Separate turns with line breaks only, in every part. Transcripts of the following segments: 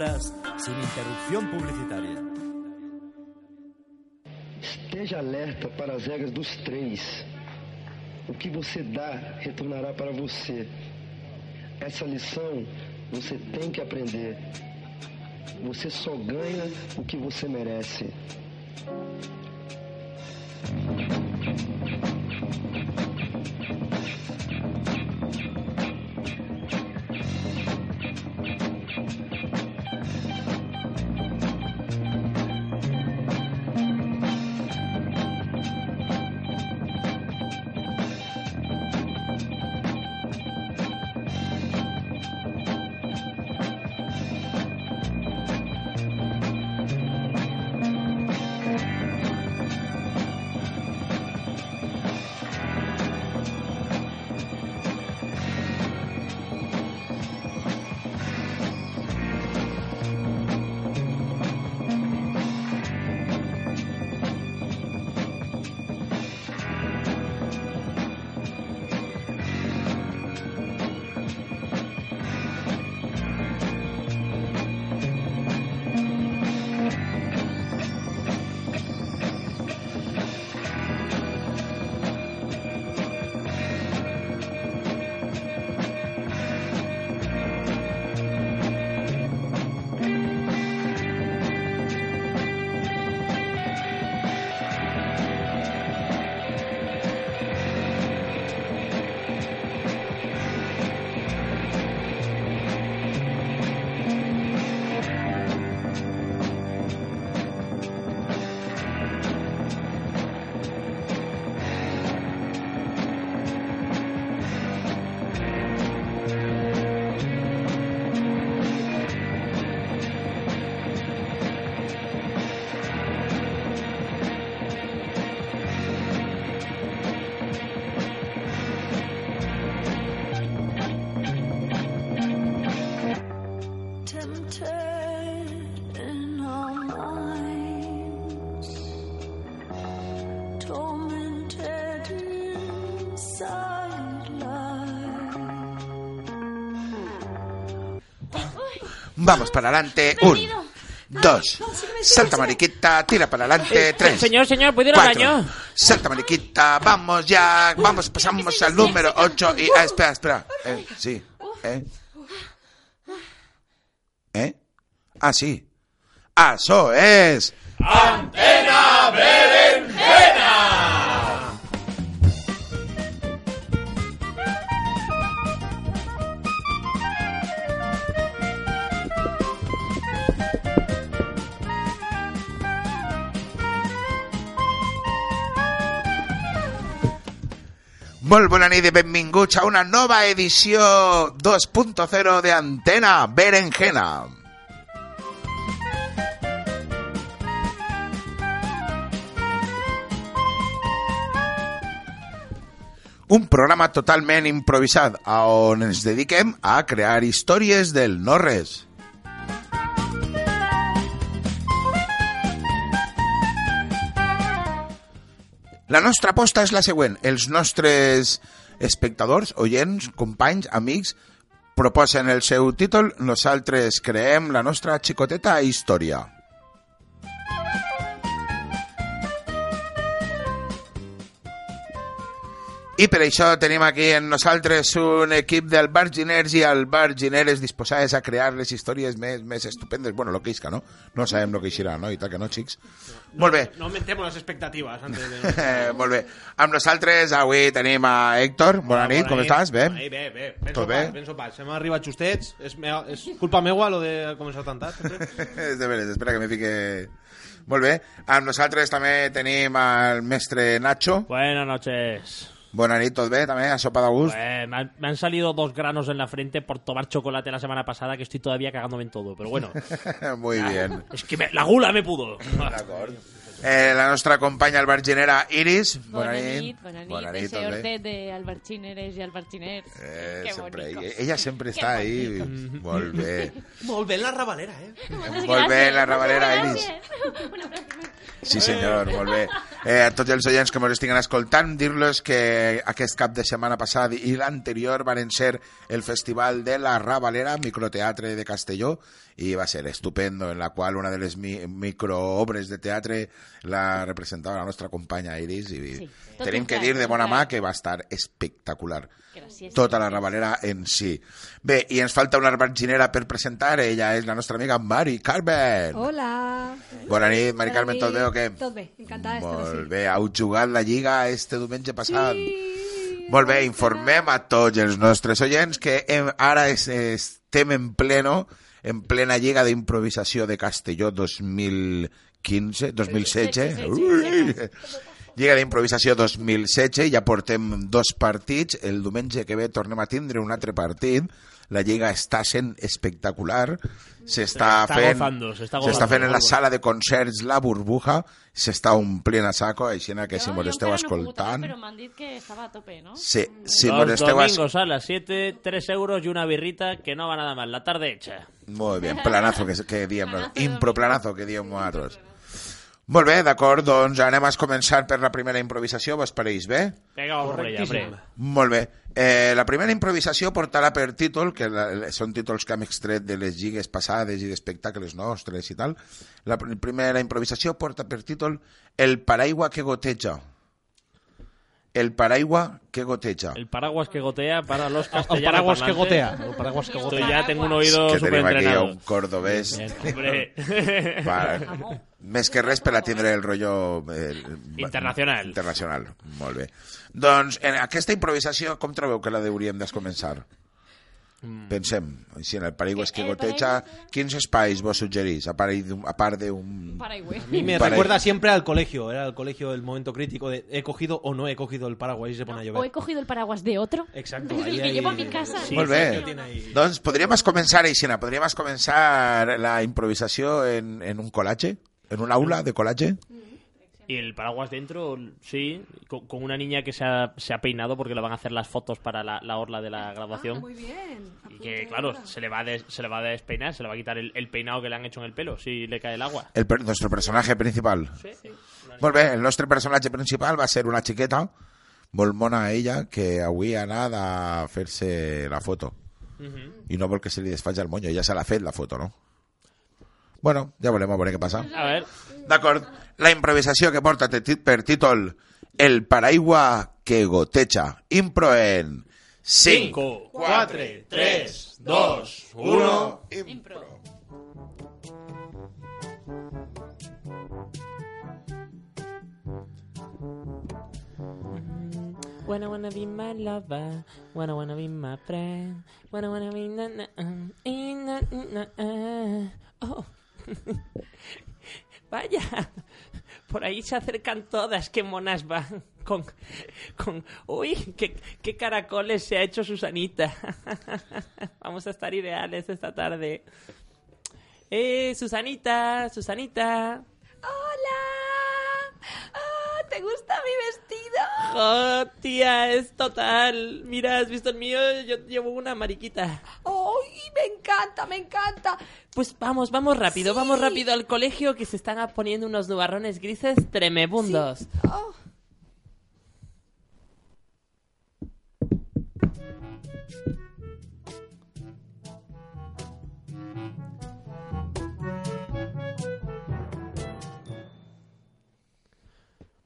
horas sin interrupción publicitaria.
Esteja alerta para as regras dos três. O que você dá retornará para você. Essa lição você tem que aprender. Você só ganha o que você merece.
Vamos para adelante. Un, dos. Salta mariquita, tira para adelante. Tres.
Señor, señor, ¿puedo ir al
cuatro.
baño?
Salta mariquita, vamos ya. Vamos, pasamos al número 8 y... Ah, espera, espera. Eh, sí. ¿Eh? ¿Eh? Ah, sí. Ah, eso es.
¡Antena
Molt bona nit i benvinguts a una nova edició 2.0 de Antena Berenjena. Un programa totalment improvisat on ens dediquem a crear històries del no-res. La nostra aposta és la següent. Els nostres espectadors, oients, companys, amics, proposen el seu títol, nosaltres creem la nostra xicoteta història. I per això tenim aquí en nosaltres un equip del Barginers i el Bargineres disposades a crear les històries més, més estupendes. Bueno, lo que isca, no? No sabem lo que eixirà, no? I tal que no, xics? Molt bé.
No aumentemos las expectativas antes de...
Eh, molt bé. Amb nosaltres avui tenim a Héctor. Bona nit, com estàs? Bé?
Ai, bé, bé. Ben
Tot bé?
sopat, ben sopat. Se m'ha arribat justets. És, meva, és culpa meua, lo de començar tan tard.
És de veres, espera que me fique... Molt bé. Amb nosaltres també tenim el mestre Nacho.
Buenas noches.
Bona nit, tot bé, també, a sopa de gust.
Pues, me, han, me han salido dos granos en la frente por tomar chocolate la semana pasada que estoy todavía cagándome en todo. Pero bueno,
Muy bien.
es que me- la gula me pudo.
Eh, la nostra companya alberginera Iris.
Bona nit, bona nit.
Bona nit,
Ese hortet i alberchiners.
Eh,
Qué
sempre,
bonico.
ella sempre està ahí. Molt bé.
Molt bé en la rabalera, eh?
Moltes
Molt bé,
gràcies,
la rabalera,
moltes
Iris.
gràcies.
Sí, senyor, molt bé. Eh, a tots els oients que ens estiguen escoltant, dir-los que aquest cap de setmana passat i l'anterior van ser el Festival de la Ravalera, microteatre de Castelló, i va ser estupendo, en la qual una de les mi microobres de teatre la representava la nostra companya Iris, i
Sí,
tenim que dir de bona mà que va estar espectacular.
Gràcies.
Tota la Ravalera en si. Bé, i ens falta una arbatginera per presentar, ella és la nostra amiga Mari Carmen.
Hola.
Bona nit, Mari Carmen, tot bé o què?
Tot bé, encantada d'estar
Molt bé, heu jugat la Lliga este diumenge passat.
Sí.
Molt bé, informem a tots els nostres oients que hem, ara es, estem en pleno, en plena Lliga d'Improvisació de Castelló 2015, 2016. Ui! Lliga d'Improvisació 2016, ja portem dos partits, el diumenge que ve tornem a tindre un altre partit, la Lliga està sent espectacular, s'està
Està
fent,
gozando, s'està
s'està
gozando,
fent en la sala de concerts La Burbuja, s'està omplint a saco, així que si mos esteu
encara no
escoltant...
Però m'han dit que estava a tope, no?
Sí, si
Los
mos esteu... es-
domingos a las 7, 3 euros y una birrita que no va nada mal. La tarde hecha.
Muy bien, planazo que, que diem, improplanazo que diem nosaltres. Molt bé, d'acord, doncs anem a començar per la primera improvisació, vos pareix bé?
Hombre.
Correctíssim.
Molt bé. Eh, la primera improvisació portarà per títol, que la, són títols que hem extret de les lligues passades i d'espectacles nostres i tal. La pr- primera improvisació porta per títol El paraigua que goteja. El paraigua que goteja.
El paraguas que gotea para los
El
castellanos
paraguas que gotea. El paraguas que gotea.
ya tengo un oído
que tenim aquí
entrenado.
un cordobès
Hombre.
per, més que res per a el rotllo eh,
Internacional.
internacional. Molt bé. Doncs en aquesta improvisació, com trobeu que la hauríem de començar? Pensem, si en el paraigües que
El
goteja, quins espais vos suggerís, a part d'un- a part d'un...
Paraigüe.
A mí me recuerda siempre al colegio. Era el colegio el momento crítico de he cogido o no he cogido el paraguas y se pone a
O he
llover.
cogido el paraguas de otro.
Exacto.
El
ahí
que
hay-
llevo a mi casa.
Sí,
Molt bé.
ahí.
Doncs podríem començar, Aixina, podríem començar la improvisació en, en un col·lage? En un aula de col·lage?
Y el paraguas dentro, sí, con, con una niña que se ha, se ha peinado porque le van a hacer las fotos para la, la orla de la graduación.
Ah, muy bien.
y que, claro, se le va a, des- se le va a despeinar, se le va a quitar el, el peinado que le han hecho en el pelo si le cae el agua.
El, per- nuestro personatge principal. Molt bé, el nostre personatge principal va ser una xiqueta, molt mona ella, que avui ha anat a fer-se la foto. I no vol que se li desfaig el monyo, ja se l'ha fet la foto, no? Bueno, ja veurem a veure què passa.
A ver,
D'acord, la improvisació que porta te- per títol El paraigua que goteja. Impro en 5,
5, 4, 3, 2, 1.
Impro.
Wanna wanna be my lover, wanna wanna be my friend, wanna wanna be na na na na. Oh. Vaya, por ahí se acercan todas, qué monas van. Con, con, uy, qué, qué caracoles se ha hecho Susanita. Vamos a estar ideales esta tarde. Eh, Susanita, Susanita.
¡Hola! Ah, ¿Te gusta mi vestido?
Oh, tía, es total. Mira, ¿has visto el mío? Yo llevo una mariquita.
¡Ay, me encanta, me encanta!
Pues vamos, vamos rápido,
Sí.
vamos rápido al colegio que se están poniendo unos nubarrones grises tremebundos.
Oh.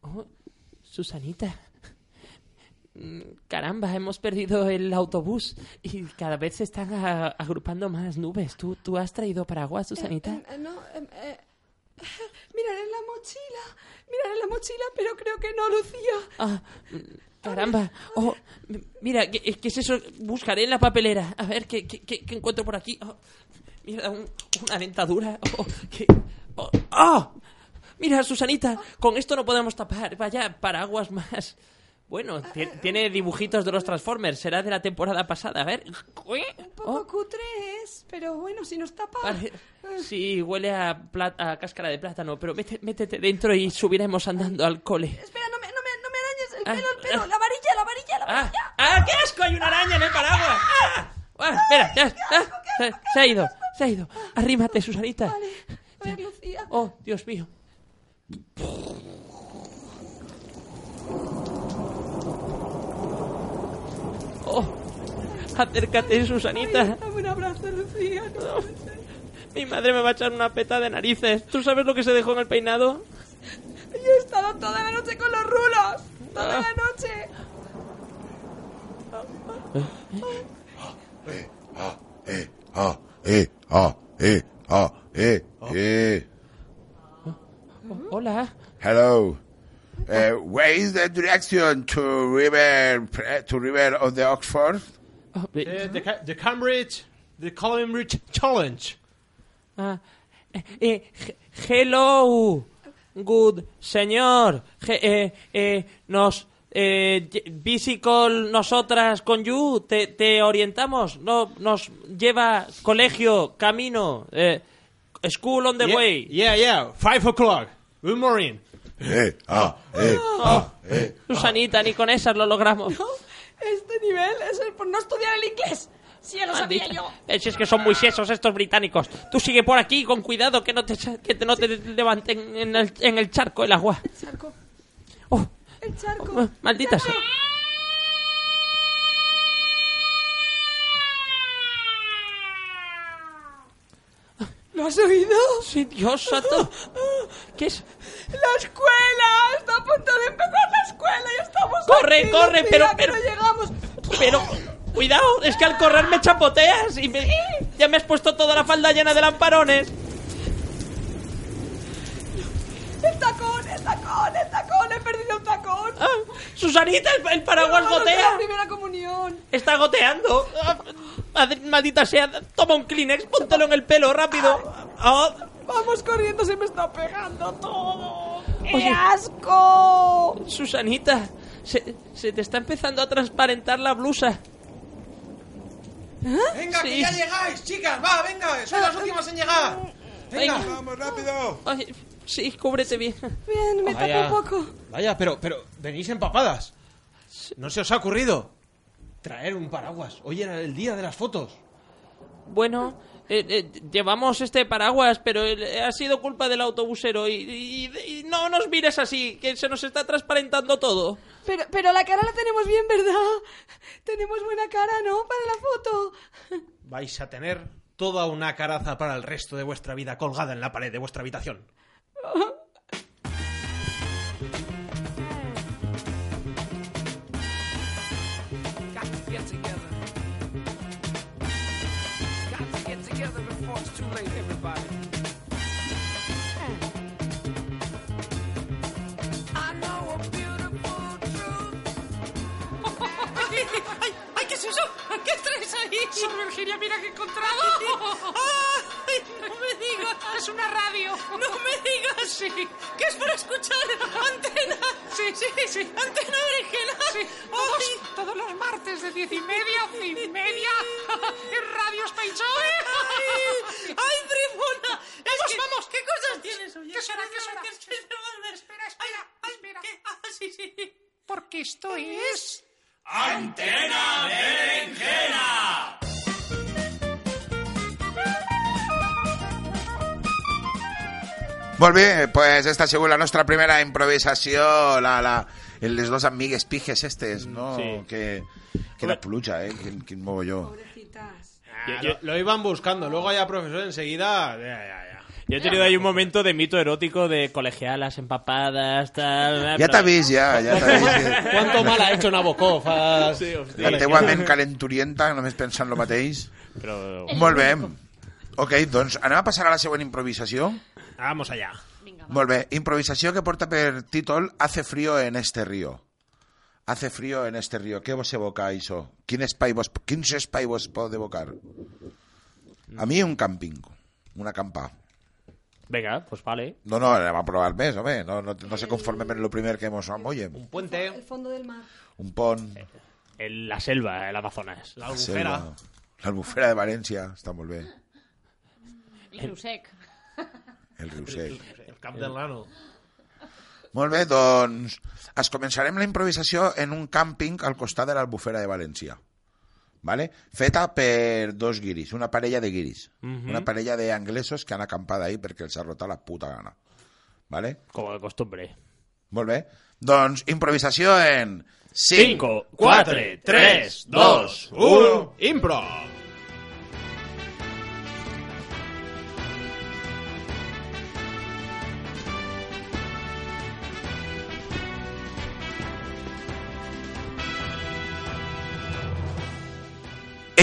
Oh, Susanita. Mm, caramba, hemos perdido el autobús y cada vez se están a- agrupando más nubes. ¿Tú, ¿Tú has traído paraguas, Susanita?
Eh, eh, no, eh, eh, miraré en la mochila. Miraré en la mochila, pero creo que no, Lucía.
Ah, mm, caramba. Oh, mira, ¿qué, qué es eso? Buscaré en la papelera. A ver, ¿qué, qué, encuentro por aquí? Oh, mira, un- una dentadura. Oh, ¿qué? Oh, ¡ah! Mira, Susanita, con esto no podemos tapar. Vaya paraguas más. Bueno, ti- tiene dibujitos de los Transformers. Será de la temporada pasada. A ver.
Un poco cutre es, pero bueno, si nos tapa.
Vale. Sí, huele a, pla- a cáscara de plátano, pero métete dentro y subiremos andando al cole.
Espera, no me, no me, no me arañes el
Ah,
pelo, el pelo.
ah.
La varilla, la varilla, la
¡Ah!
varilla.
¡Ah, qué asco! ¡Hay una araña en el paraguas! ¡Ah! ¡Ah, espera! Ya, ah, se, se ha ido, se ha ido. Arrímate, Susanita.
A ver, Lucía.
Oh, Dios mío. Oh, acércate, Susanita.
Dame un abrazo, Lucía.
Mi madre me va a echar una peta de narices. ¿Tú sabes lo que se dejó en el peinado?
Yo he estado toda la noche con los rulos. Toda
Ah.
la noche.
Eh, ah, eh, ah, eh, ah, eh, ah, eh, eh.
Hola.
Hello. Uh, where is the direction to river to river of the Oxford?
Eh, the, Ca- the Cambridge, the Cambridge Challenge.
Ah, eh, he- hello, good señor. Je- eh, eh, nos eh, nosotras con you te, te orientamos. No nos lleva colegio, camino, eh, school on the
yeah,
way.
Yeah, yeah. Five o'clock. Good morning.
Eh, ah, eh,
ah, Susanita, ni con esas lo logramos.
Este nivel es el por no estudiar el inglés. Si ya lo sabía yo.
Eh, si es que son muy sesos estos británicos. Tú sigue por aquí con cuidado que no te, que te- no te levanten en el, en el charco el agua.
Charco.
Oh,
El charco.
oh, maldita sea.
¿Lo has oído?
Sí, Dios santo. ¿Qué es?
La escuela. Está a punto de empezar la escuela y estamos
Corre,
aquí,
corre, pero- pero-
no llegamos.
Pero, cuidado, es que al correr me chapoteas y me- ya me has puesto toda la falda llena de lamparones.
El tacón, el tacón, el tacón. He perdido el tacón.
Ah, Susanita, el, el paraguas gotea.
la primera comunión.
Está goteando. Madre- maldita sea, toma un Kleenex, póntelo en el pelo rápido. Ah,
Vamos corriendo, se me está pegando todo. ¡Qué
Oye.
asco!
Susanita, se, se te está empezando a transparentar la blusa.
Venga,
Sí.
que ya llegáis, chicas. Va, venga. Sois las últimas en llegar. Venga.
Venga.
Vamos rápido.
Ay, sí, cúbrete bien.
Bien, me tapo un poco.
Vaya, pero, pero venís empapadas. ¿No se os ha ocurrido traer un paraguas? Hoy era el día de las fotos.
Bueno, eh, eh, llevamos este paraguas, pero eh, ha sido culpa del autobusero. Y, y- y no nos mires así, que se nos está transparentando todo.
Pero, pero la cara la tenemos bien, ¿verdad? Tenemos buena cara, ¿no? Para la foto.
Vais a tener toda una caraza para el resto de vuestra vida colgada en la pared de vuestra habitación.
Sor Virginia, mira que he encontrado. ¡Ay, no me digas! Es una radio. No me digas. Sí. ¿Qué es para escuchar? Antena. Sí, sí, sí. Antena berenjena. Sí. Todos, todos los martes de diez y media, once y media. En Radio Speichoe. ¡Ay, ay Trifona! Vamos, vamos. ¿Qué cosas tienes hoy? ¿Qué será? ¿Qué será? Espera, espera, espera. Ah, sí, sí. Porque esto es...
Antena Berenjena.
Molt bé, pues esta ha sigut la nostra primera improvisació, la, la, les dos amigues pijes estes, no?
Sí.
Que, que la pluja, eh? Quin, quin mogolló.
Pobrecitas.
Ah, lo, lo iban buscando. Luego ya profesor enseguida... Ya, ya, ya.
Yo he tenido ahí un momento de mito erótico de colegialas empapadas, tal...
Ja t'ha vist, ja, ja t'ha vist.
¿Cuánto mal ha hecho Nabokov? Ah,
Sí, hòstia.
La teua ment calenturienta, només pensant lo mateix.
Però...
Molt bé. Ok, doncs anem a passar a la següent improvisació.
Vamos allá.
Molt bé, improvisació que porta per títol Hace frío en este río. Hace frío en este río. Què vos evoca això? Quin espai vos, quins espai vos pot evocar? A mi un càmping, un acampar.
Venga, pues vale.
No, no, anem a provar més, home. No, no, no se conformen en lo primer que mos amollem.
Un puente.
El fondo del mar.
Un pont,
En la selva, el Amazonas.
La
la
albufera.
selva, l'albufera de València, està molt bé.
El riu sec.
El riu sec.
El Camp del Lano.
Molt bé, doncs es començarem la improvisació en un càmping al costat de l'Albufera de València. ¿Vale? Feta per dos guiris, una parella de guiris.
Mhm.
Una parella de anglesos que han acampat ahí perquè els ha rotat la puta gana. ¿Vale?
Como de costumbre.
Molt bé. Doncs improvisació en
5, 4, 3, 2,
1. Impro.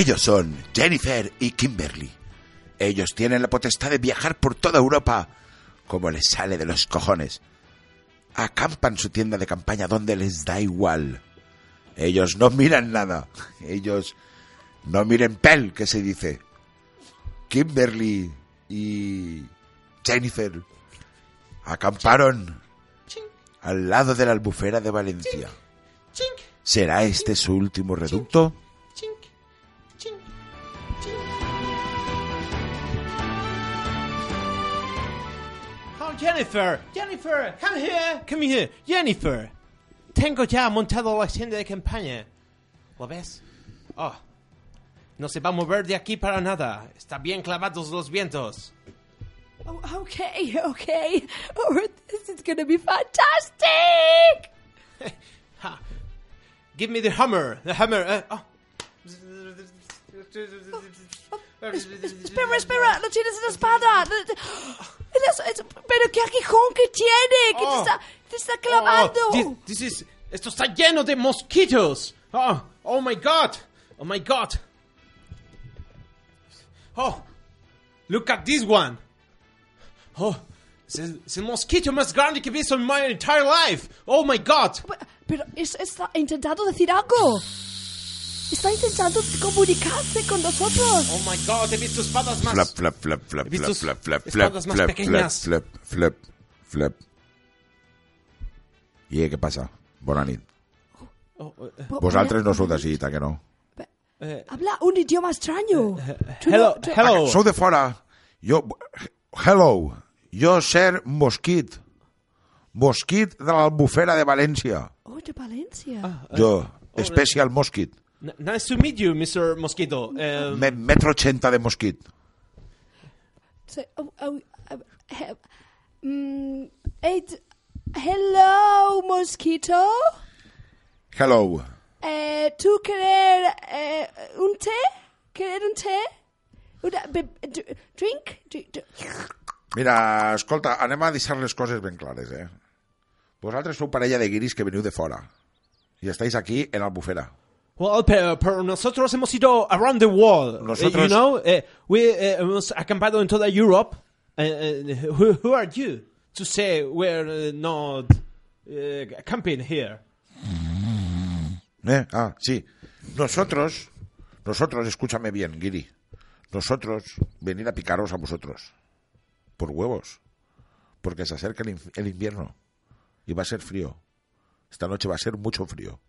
Ellos son Jennifer y Kimberly. Ellos tienen la potestad de viajar por toda Europa como les sale de los cojones. Acampan su tienda de campaña donde les da igual. Ellos no miran nada. Ellos no miren pel, que se dice. Kimberly y Jennifer acamparon al lado de la albufera de Valencia. ¿Será este su último reducto?
Jennifer, Jennifer, come here, come here, Jennifer. Tengo ya montado la tienda de campaña. ¿Lo ves? Oh, no se va a mover de aquí para nada. Está bien clavados los vientos.
Oh, okay, okay. Oh, this is gonna be fantastic.
Ha. Give me the hammer, the hammer. uh, oh.
Espera, espera, no tienes. Es- es- Pero qué aguijón que tiene, que te
Oh.
está, te está clavando.
Oh, this, this is, esto está lleno de mosquitos. Oh, oh my god. Oh my god. Oh, look at this one. Oh, es el, mosquito más grande que he visto en my entire life. Oh my god.
Pero es- está intentando decir algo. Está intentando comunicarse con nosotros.
Oh my god, he visto espadas más.
Flap, flap, flap, flap,
He visto
flap, flap, flap, flap, flap,
pequeñas.
flap, flap, flap. I què passa? Bona nit.
Oh, eh,
Vosaltres no sou d'ací, que no?
eh,
Habla un idioma extraño. Tú
hello, hello.
Sou de fora. Jo... Hello. Jo ser Mosquit. Mosquit de l'Albufera de València.
Oh, de Valencia.
Ah.
Jo, Special Mosquit.
N- nice to meet you, Mr. Mosquito. Um,
Me, metro 80 de Mosquit.
So- oh, oh, oh, he- it- hello, mosquito.
Hello.
Eh, ¿Tú querer eh, un té? ¿Querer un té? Una, be- drink? D- d-
Mira, escolta, anem a deixar les coses ben clares, eh? Vosaltres sou parella de guiris que veniu de fora. I estáis aquí en Albufera.
Well, pero, pero nosotros hemos ido around the world.
Nosotros-
you know, eh, we eh, hemos acampado en toda Europe. Eh, eh, who, who are you to say we're eh, not eh, camping here?
¿Eh? Ah, sí. Nosotros, nosotros, escúchame bien, Guiri. Nosotros venir a picaros a vosotros. Por huevos. Porque se acerca el, el invierno. Y va a ser frío. Esta noche va a ser mucho frío.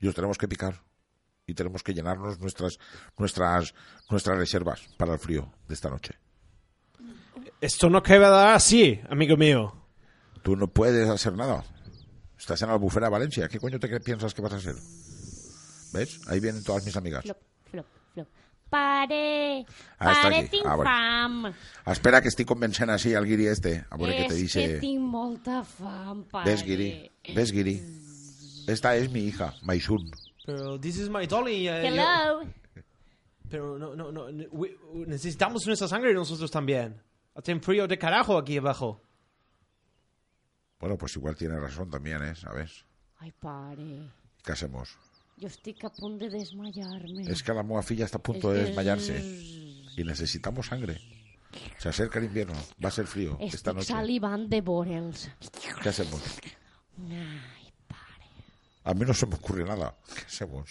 Y os tenemos que picar. Y tenemos que llenarnos nuestras, nuestras, nuestras reservas para el frío de esta noche.
Esto no quedará así, amigo mío.
Tú no puedes hacer nada. Estás en la albufera de Valencia. ¿Qué coño te piensas que vas a hacer? ¿Ves? Ahí vienen todas mis amigas.
Flop, flop, flop. Pare,
Ah,
pare,
aquí. Ah,
fam.
Espera que estic convencent així al guiri este. A veure què te
És
dice.
que tinc molta fam, pare.
¿Ves, Guiri? ¿Ves, Guiri? Esta es mi hija, Maisun.
Pero this is my dolly. eh,
Hello.
yo- pero no, no, no. we- necesitamos nuestra sangre nosotros también. Hacen frío de carajo aquí abajo.
Bueno, pues igual tiene razón también, ¿eh? ¿Sabes?
Ai, pare.
¿Qué hacemos?
Jo estic a punt de desmayar-me.
Es que la moafilla está a punto
Es
de
que
desmayarse.
es-
Y necesitamos sangre. Se acerca el invierno. Va a ser frío esta
Estic
noche.
salivant de veure'ls.
¿Qué hacemos?
Ai,
A mí no se me ocurre nada. ¿Qué hacemos?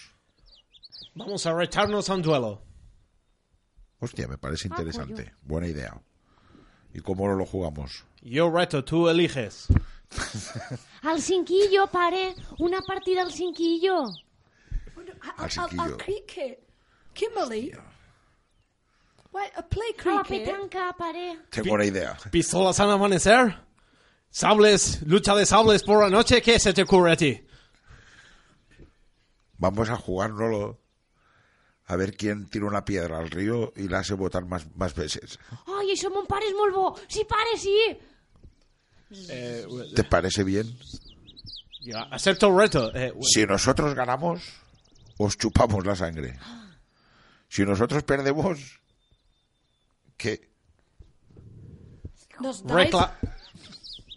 Vamos a retarnos a un duelo.
Hostia, me
Ah,
parece interesante. Buena idea. ¿Y cómo lo jugamos?
Yo reto, tú eliges.
Al cinquillo, pare. Una partida al cinquillo.
Al, al,
cinquillo.
al cricket. Kimberly. Wait, a play
A la
cricket.
petanca, pare.
Tengo una idea.
¿Pistolas al amanecer? ¿Sables, lucha de sables por la noche? ¿Qué se te ocurre a ti?
Vamos a jugárnoslo. A ver quién tira una piedra al río y la hace botar más, más veces.
Ai, això mon pare és molt bo. Sí, pare, sí.
Eh,
¿Te parece bien?
ya, acepto el reto. Eh,
Si nosotros ganamos, os chupamos la sangre. Si nosotros perdemos, ¿qué?
Nos dais,
recla-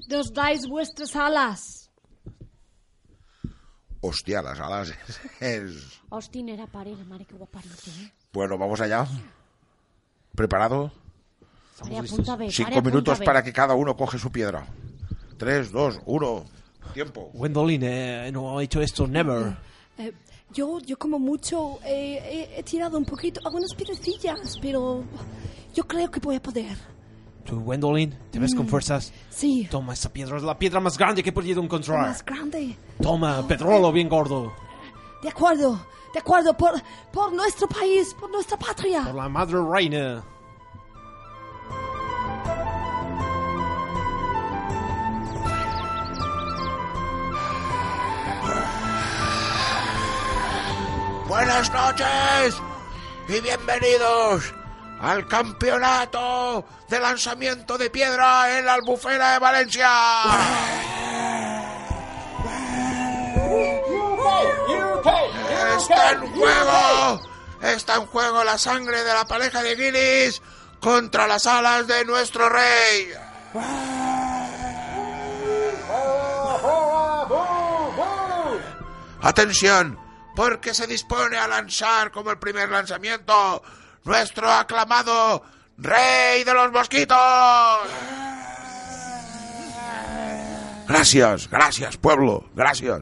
nos dais vuestras alas.
Hostia, las alas es...
Hòstia, era pare, la mare que parit, eh?
Bueno, vamos allá. ¿Preparado?
Apunta bé,
Cinco minutos
bé.
para que cada uno coge su piedra. Tres, dos, uno. Tiempo.
Gwendolyn, eh, no ha hecho esto, never.
Eh, yo, yo como mucho eh, he- he tirado un poquito, algunas piedrecillas, pero yo creo que voy a poder.
¿Tú, Gwendolyn, te ves con
Mm.
fuerzas?
Sí.
Toma esa piedra, es la piedra más grande que he podido encontrar.
Más grande.
Toma, pedrolo bien gordo.
De acuerdo, de acuerdo, por, por nuestro país, por nuestra patria.
Por la madre reina.
Buenas noches y bienvenidos al campeonato de lanzamiento de piedra en la albufera de Valencia. Está en juego, está en juego la sangre de la pareja de guiris contra las alas de nuestro rey. Atención, porque se dispone a lanzar como el primer lanzamiento nuestro aclamado rey de los mosquitos. Gracias, gracias, pueblo, gracias.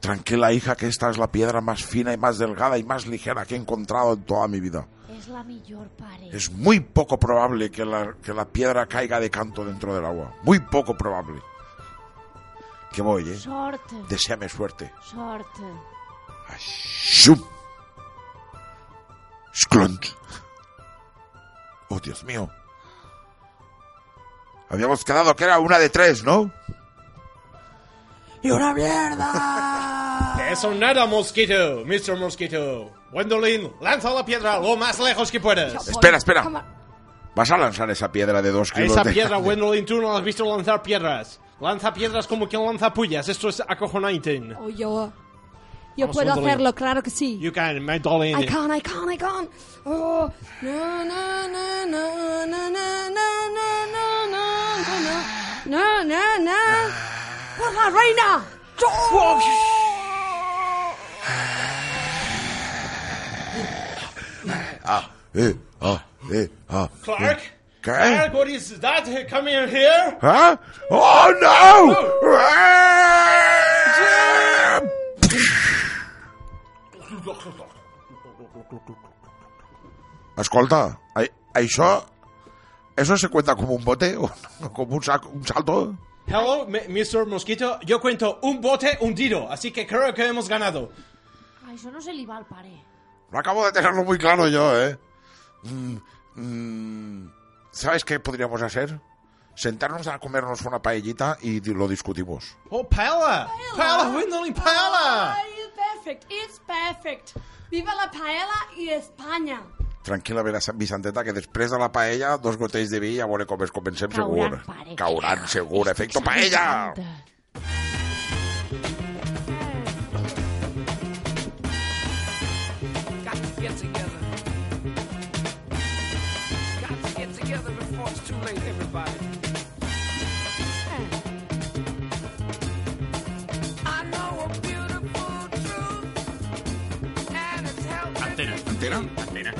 Tranquila, hija, que esta es la piedra más fina y más delgada y más ligera que he encontrado en toda mi vida.
És la millor, pare.
Es muy poco probable que la, que la piedra caiga de canto dentro del agua. Muy poco probable. Que voy, ¿eh?
Sort,
Deseame suerte.
sort.
¡Shum! ¡Sklont! ¡Oh, Dios mío! Habíamos quedado que era una de tres, ¿no?
¡Y una mierda! Eso nada, mosquito, Mr. Mosquito. Gwendolyn, lanza la piedra lo más lejos que puedas.
Espera, espera. ¿Vas a lanzar esa piedra de dos kilos
esa
de-
piedra, Gwendolyn, tú no has visto lanzar piedras. Lanza piedras como quien lanza pullas. Esto es acojonante.
Oh, yo, yo
Vamos,
puedo hacerlo, claro que sí.
You can, my darling.
I can't, I can't, I can't. Oh, no, no, no, no, no, no, no, no, no, no, no, no, no, no. Por la reina.
Ah, eh, ah, eh, ah.
Clark?
eh. ¿Qué?
Clark, what is that coming here?
¿Ah? ¡Oh, no! Escolta, ai- això... ¿Eso se cuenta como un bote o como un, saco- un salto?
Hello, Mr. Mosquito. Yo cuento un bote hundido, así que creo que hemos ganado.
Ai, això no se li va al pare.
No acabo de tenerlo muy claro yo, ¿eh? Mm, mm, ¿Sabes qué podríamos hacer? Sentarnos a comernos una paellita y lo discutimos.
Oh, paella! Paella, Gwendolyn, paella!
It's perfect, it's perfect. Viva la paella y España.
Tranquila, veràs, Vicenteta, que després de la paella, dos gotells de vi, a veure com es comencem segur.
Cauran, pare.
Cauran, segur. Efecto paella!
Antena.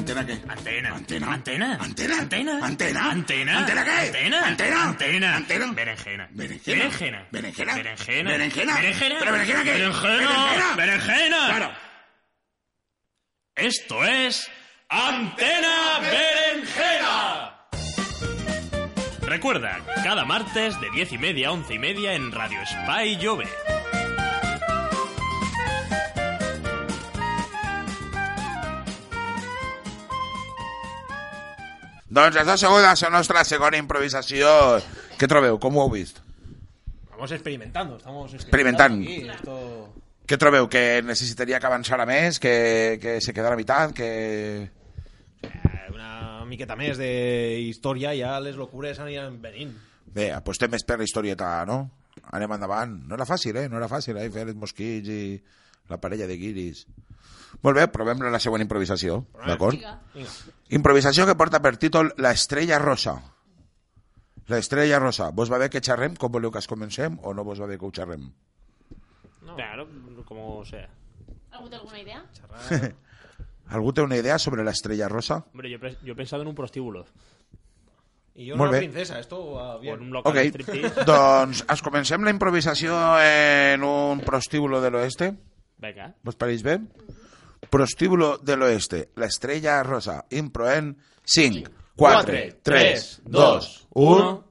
¿Antena qué?
Antena.
Antena.
Antena.
Antena.
Antena.
Antena.
Antena.
¿Antena qué?
Antena.
Antena.
Antena.
Antena.
Berenjena.
Berenjena.
Berenjena.
Berenjena.
Berenjena.
Berenjena.
Berenjena.
¿Pero berenjena qué?
Berenjena.
Berenjena.
Berenjena.
Claro.
Esto es Antena Berenjena. Recuerda, cada martes de 10 y media a 11 y media en Radio Spy Jove.
Doncs dues següents la nostra segona improvisació. Què trobeu? Com ho heu vist?
Vamos experimentando, estamos
Experimentant.
aquí, esto...
Què trobeu? Que necessitaria que avançara més? Que, que se quedara a mitad? Que...
Eh, Una miqueta més de història, ja les locures aniran venint.
Bé, apostem més per la historieta, no? Anem endavant. No era fàcil, eh? No era fàcil, eh? Fer els mosquits i la parella de guiris. Molt bé, provem la següent improvisació, d'acord? Improvisació que porta per títol La estrella rosa. La estrella rosa. Vos va bé que xerrem? Com voleu que es comencem? O no vos va bé que ho xerrem?
Claro, como sea.
¿Algú té alguna idea?
Algú té una idea sobre la estrella rosa?
Hombre, yo, yo he pensado en un prostíbulo.
Y yo
Molt
una
bé.
princesa, esto va bien.
en un local
Ok,
de striptease.
doncs es comencem la improvisació en un prostíbulo de l'oeste.
Venga.
¿Vos pareix bé? Prostíbulo del oeste, la estrella rosa, impro en 5, 4, 3, 2, 1...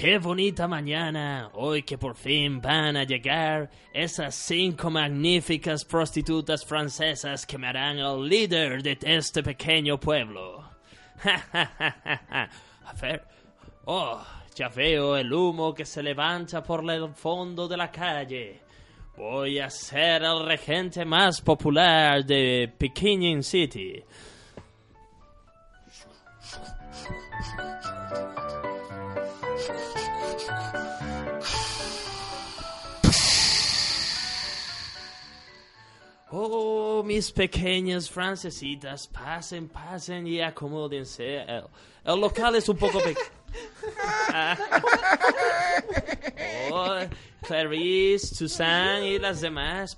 qué bonita mañana, hoy que por fin van a llegar esas cinco magníficas prostitutas francesas que me harán el líder de este pequeño pueblo. a ver, oh, ya veo el humo que se levanta por el fondo de la calle. Voy a ser el regente más popular de Peking City. Oh, mis pequeñas francesitas, pasen, pasen y acomódense. El, el local es un poco pequeño. oh, Clarice, Susan y las demás.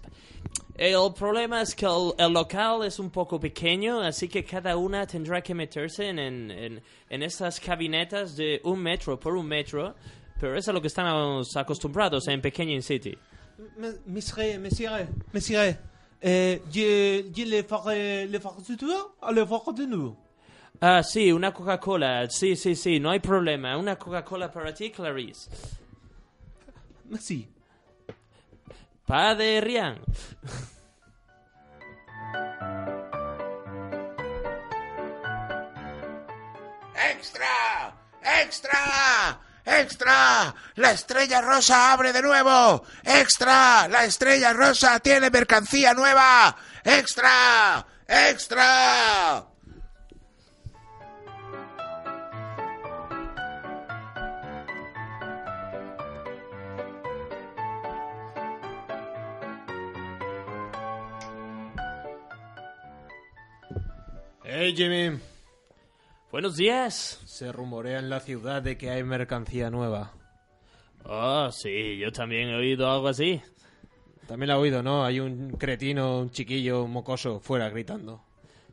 El problema es que el, el local es un poco pequeño, así que cada una tendrá que meterse en, en, en, en estas cabinetas de un metro por un metro. Pero eso es lo que estamos acostumbrados en Pequeño City.
Eh, je, je le ferai, le ferai de tout, le ferai de nous.
Ah, sí, una Coca-Cola. Sí, sí, sí, no hay problema. Una Coca-Cola para ti, Clarice.
Merci.
Pa de Rian.
¡Extra! ¡Extra! ¡Extra! ¡La estrella rosa abre de nuevo! ¡Extra! ¡La estrella rosa tiene mercancía nueva! ¡Extra! ¡Extra!
Hey, Jimmy.
Buenos días.
Se rumorea en la ciudad de que hay mercancía nueva.
Oh, sí, yo también he oído algo así.
También la he oído, ¿no? Hay un cretino, un chiquillo, un mocoso fuera gritando.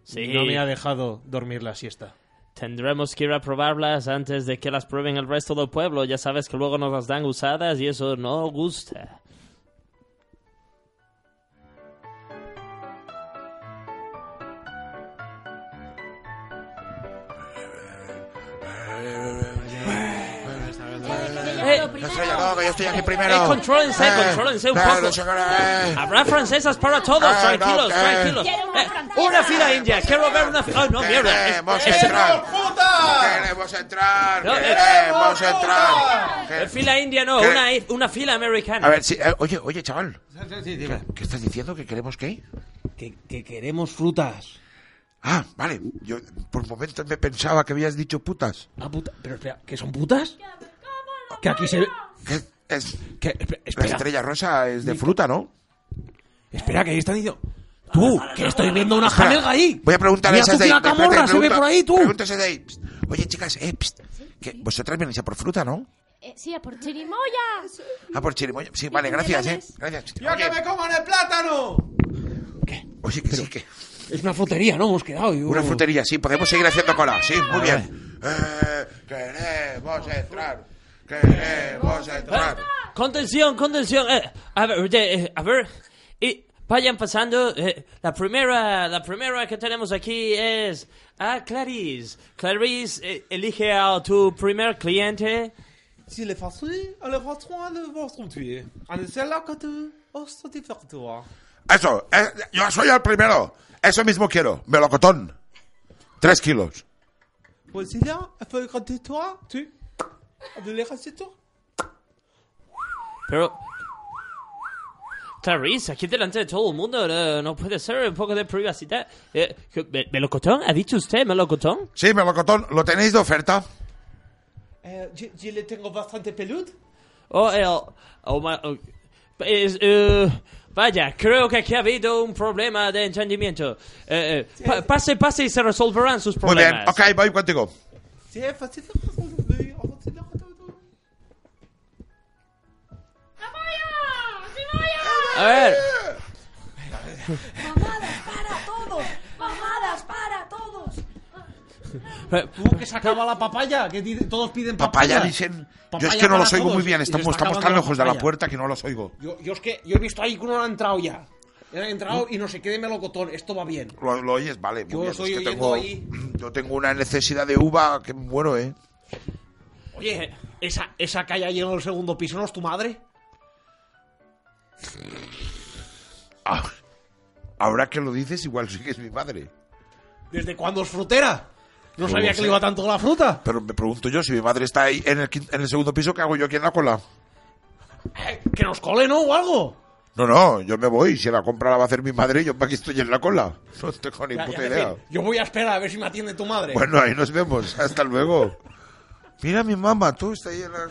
Sí.
No me ha dejado dormir la siesta.
Tendremos que ir a probarlas antes de que las prueben el resto del pueblo. Ya sabes que luego nos las dan usadas y eso no gusta.
Estoy aquí primero.
Eh, contrólense,
Eh,
contrólense un
eh,
poco.
qué, eh.
Habrá francesas para todos,
Eh,
tranquilos,
no, eh.
tranquilos. Eh, una fila india, quiero ver una fila. Oh, no, mierda.
Queremos entrar. Queremos entrar.
No.
Queremos entrar.
eh, fila india no,
¿Qué?
una, una fila americana.
A ver, sí, eh, oye, oye, chaval. ¿Qué estás diciendo? ¿Que queremos qué?
Que, que queremos frutas.
Ah, vale. Yo por momentos me pensaba que habías dicho putas.
Ah, puta. Pero espera, ¿que son putas? Que aquí se.
¿Qué es?
Que, espera,
La estrella rosa es de fruta, ¿no?
espera, que ahí están diciendo... Tú, que estoy viendo una
Espera,
jamelga ahí.
Voy a preguntar a esas de ahí. Espérate,
Camorra, se ve por ahí, tú.
pregunta esas de ahí. Psst. Oye, chicas, eh, psst, que vosotras venís a por fruta, ¿no?
Eh, sí, a por chirimoya.
Ah, por chirimoya. Sí, vale, gracias, eh. Gracias.
¡Ya que me coman el plátano!
Oye, que sí, que.
Es una frutería, ¿no? Hemos quedado. yo-
Una frutería, sí, podemos seguir haciendo cola. Sí, muy bien. Eh, queremos entrar. Queremos entrar.
Contención, contención. Eh, a ver, eh, a ver. Y vayan pasando. eh, la primera, la primera que tenemos aquí es a Clarice. Clarice, eh, elige a tu primer cliente.
Si le facile, le patron le votre tuer. En c'est là que tu.
Eso, eh, yo soy el primero. Eso mismo quiero. Melocotón. Tres kilos.
Pues si là, gratter toi, tu. Recettes.
Pero. Clarice, aquí delante de todo el mundo, eh, no puede ser un poco de privacidad. Eh, ¿Melocotón? ¿Ha dicho usted melocotón?
Sí, melocotón. ¿Lo tenéis de oferta?
Eh, yo, yo le tengo bastante pelud.
Oh, el. oh, ma- oh, es, eh, vaya, creo que aquí ha habido un problema de entendimiento. Eh, eh, pa- pase, pase y se resolverán sus
Muy bien.
problemas.
Ok, voy contigo.
Sí, facile.
A ver,
¡Mamadas para todos! ¡Mamadas para todos!
eh,
Tú que se acaba la papaya, que todos piden papaya.
Papaya dicen. Yo es que no los oigo
todos,
muy bien. Estamos, estamos tan lejos de la puerta que no los oigo.
Yo, yo es que yo he visto ahí que uno ha entrado ya. Ha entrado y no se quede melocotón. Esto va bien.
Lo, lo oyes, vale. muy
Yo
bien,
estoy
es que
oyendo
tengo,
ahí.
Yo tengo una necesidad de uva que muero, ¿eh?
Oye, esa, esa que hay ahí en el segundo piso no es tu madre.
Ah, ahora que lo dices, igual sí que es mi madre.
¿Desde cuándo es frutera? No
No
sabía que le iba tanto la fruta.
Pero me pregunto yo, si mi madre está ahí en el, quin- en el segundo piso, ¿qué hago yo aquí en la cola?
Eh, que nos cole, ¿no? O algo.
No, no, yo me voy. Si la compra la va a hacer mi madre, yo aquí estoy en la cola. No tengo ni
Ya-
puta idea.
yo voy a esperar a ver si me atiende tu madre.
Bueno, ahí nos vemos. Hasta luego. Mira mi mamá, tú estás ahí en la...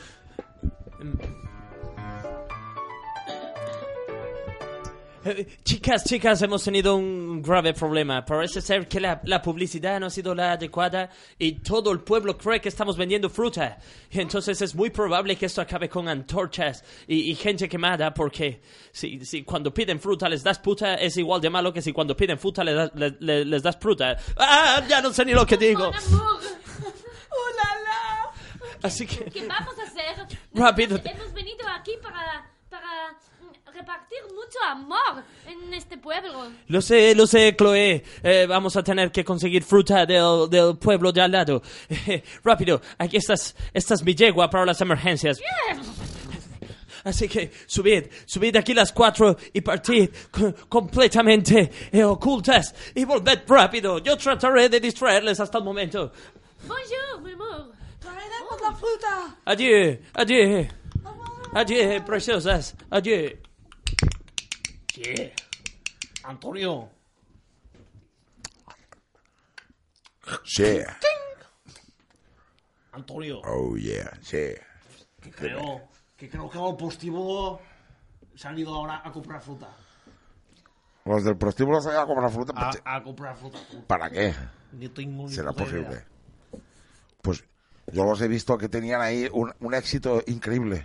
eh, chicas, chicas, hemos tenido un grave problema. Parece ser que la, la publicidad no ha sido la adecuada y todo el pueblo cree que estamos vendiendo fruta. Entonces es muy probable que esto acabe con antorchas y, y gente quemada porque si, si cuando piden fruta les das puta es igual de malo que si cuando piden fruta les, das- le- le- les das fruta. ¡Ah! Ya no sé ni lo que digo. Así que...
¿Qué vamos a hacer?
Rápido.
Hemos venido aquí para, para mm, repartir mucho amor en este pueblo.
Lo sé, lo sé, Chloe. Eh, vamos a tener que conseguir fruta del, del pueblo de al lado. Eh, rápido, aquí estás, esta es mi yegua para las emergencias. Así que subid, subid aquí las cuatro y partid co- completamente eh, ocultas y volved rápido. Yo trataré de distraerles hasta el momento.
Bonjour, mi amor.
¡Traeremos la fruta!
Adiós, adiós. Adiós, preciosas. Adiós.
Sí. Antonio.
Sí.
Antonio.
Oh, yeah, sí.
Que creo, que creo que los postíbulo se han ido ahora a comprar fruta.
Los del prostíbulo se van a comprar fruta.
A, a comprar fruta. tú.
¿Para qué?
Ni tengo ni
¿Será posible?
idea.
Pues yo los he visto que tenían ahí un, un éxito increíble.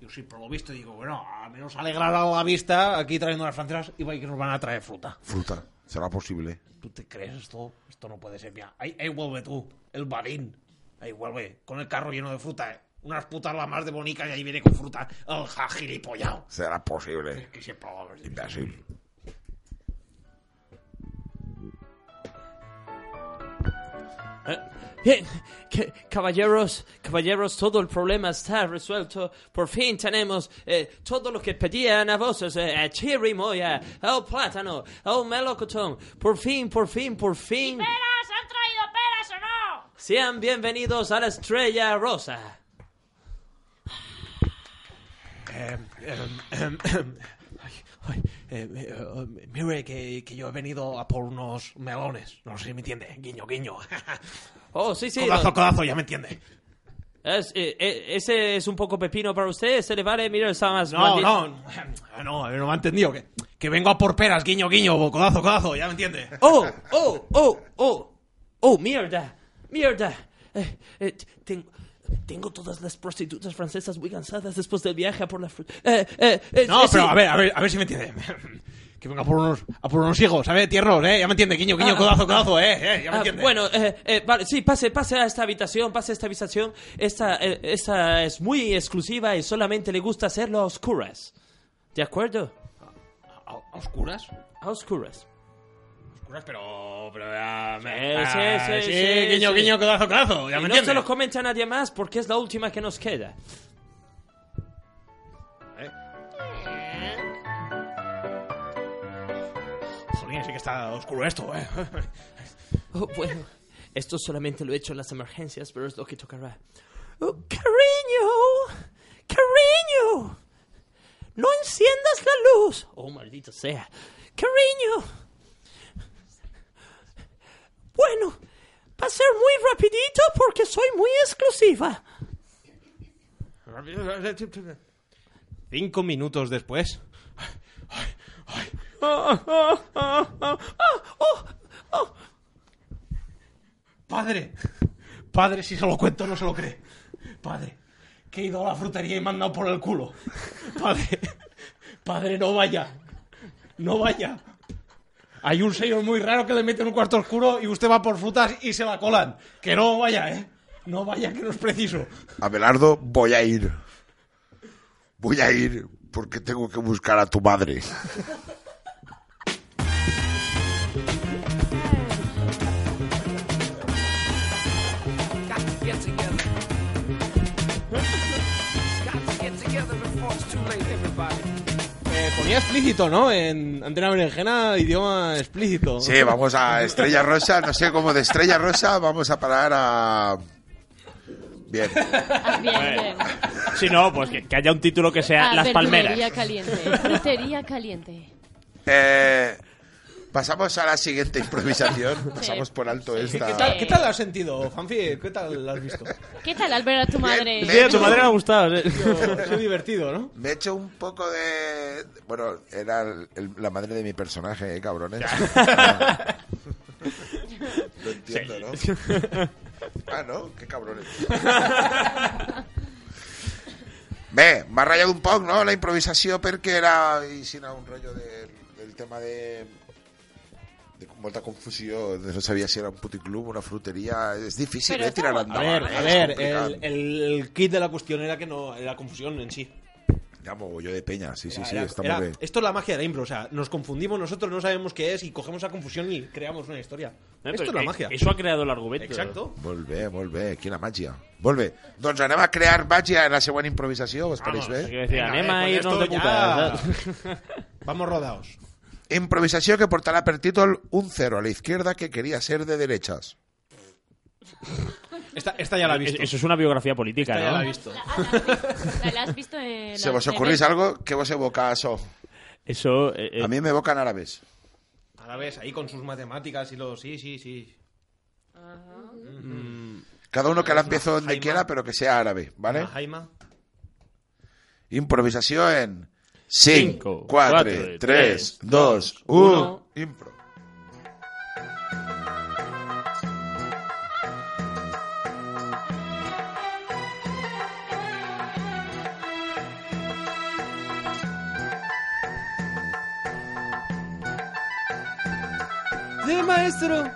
Yo siempre lo he visto y digo, bueno, al menos alegrará la vista aquí trayendo las francesas y que nos van a traer fruta.
Fruta. ¿Será posible?
¿Tú te crees esto? Esto no puede ser. Mira, ahí, ahí vuelve tú, el barín. Ahí vuelve, con el carro lleno de fruta. eh. Unas putas la más de bonicas y ahí viene con fruta. El jagilipollao.
¿Será posible?
Que siempre lo.
Imbécil.
Eh, Bien, que- caballeros, caballeros, todo el problema está resuelto. Por fin tenemos eh, todo lo que pedían a vosotros, eh, a chirimoya, el plátano, el melocotón. Por fin, por fin, por fin.
¿Peras? ¿Han traído peras o no?
Sean bienvenidos a la Estrella Rosa.
Eh, em, em, em, ay, ay, eh, eh, eh, mire que, que yo he venido a por unos melones. No sé si me entiende. Guiño, guiño.
Oh, sí, sí.
codazo,
lo-
codazo, ya me entiende.
Es, eh, eh, ese es un poco pepino para usted, ese le vale, mira, está más...
No, no, no, no me ha entendido. Que, que vengo a por peras, guiño, guiño, codazo, codazo, ya me entiende.
Oh, oh, oh, oh, oh, mierda, mierda. Eh, eh, tengo, tengo todas las prostitutas francesas muy cansadas después del viaje a por la fruta. Eh, eh, eh,
No,
eh,
pero
sí.
a ver, a ver, a ver si me entiende. Que venga a por unos, a por unos hijos, ¿sabes? Tiernos, ¿eh? Ya me entiende, guiño, guiño,
Ah.
codazo, codazo, ¿eh? eh ya me
Ah,
entiende.
bueno, eh, vale, sí, pase, pase a esta habitación, pase a esta habitación. Esta, esta es muy exclusiva y solamente le gusta hacerlo a oscuras. ¿De acuerdo?
¿A, a oscuras?
A oscuras.
Pero... pero
Sí,
ah,
sí, sí,
sí,
sí,
guiño, guiño, codazo, codazo, ya
Y
me
no
entiende.
se lo comente a nadie más porque es la última que nos queda.
Jolín, sí que está oscuro esto, ¿eh?
Oh, bueno, esto solamente lo he hecho en las emergencias, pero es lo que tocará. Oh, cariño, cariño, no enciendas la luz. Oh, maldito sea. Cariño. Bueno, va a ser muy rapidito porque soy muy exclusiva.
Cinco minutos después.
Oh, oh.
Padre, padre, si se lo cuento no se lo cree. Padre, que he ido a la frutería y me han dado por el culo. Padre, padre, no vaya. No vaya. Hay un señor muy raro que le mete en un cuarto oscuro y usted va por frutas y se la colan. Que no vaya, ¿eh? No vaya, que no es preciso.
Abelardo, voy a ir. Voy a ir porque tengo que buscar a tu madre.
Got to get together.
Ponía explícito, ¿no? En Antena Berenjena, idioma explícito.
Sí, vamos a Estrella Rosa, no sé cómo de Estrella Rosa vamos a parar a... Bien.
Ah, bien, bien.
Si no, pues que, que haya un título que sea
Ah,
Las Palmeras.
caliente. Frutería caliente.
Eh, pasamos a la siguiente improvisación. Pasamos por alto esta...
¿Qué tal, ¿Qué tal has sentido, Fanfi? ¿Qué tal lo has visto?
¿Qué tal al ver a tu madre?
Sí, a tu madre le ha
gustado.
Muy divertido, ¿no?
Me he hecho un poco de... Bueno, era el- el- la madre de mi personaje, ¿eh, cabrones? Lo entiendo, ¿no? Ah, ¿no? Qué cabrones. Bé, m'ha ratllat un poc, no?, la improvisació perquè era, i si no, un rotllo de, del tema de, de molta confusió, no sabia si era un puticlub, una fruteria, és difícil, eh, tirar
A ver,
eh,
a ver, el, el, el kit de la cuestión era que no, la confusión en sí.
Ja, mogolló de penya, sí, sí, sí,
era-
molt bé.
Esto es la magia de la impro, o sea, nos confundimos nosotros, no sabemos qué es y cogemos la confusión y creamos una historia.
Eh,
Esto es la
que-
magia.
Eso ha creado el argumento.
Exacto.
Molt bé, quina màgia. Molt bé, doncs anem a crear màgia en la següent improvisació, us pareix bé?
Quiero decir, anem
eh,
a irnos de
ya-. Vamos rodados.
Improvisació que portará per títol Un cero a la izquierda que quería ser de derechas.
Esta, esta ya la he visto.
Eso es una biografía política,
Esta ya
¿no?
la he visto.
¿La, la has visto en
¿Se vos ocurrís algo? ¿Qué vos evoca eso?
Eso. eh, eh,
A mí me evocan árabes.
Ahora ves, ahí con sus matemáticas y lo... Sí, sí, sí.
Cada uno que la empiece donde
Jaima.
quiera, pero que sea árabe, ¿vale?
Jaima.
Improvisación 5,
cuatro,
4,
tres,
3, 2,
dos,
1.
uno.
Impro.
Sí, maestro.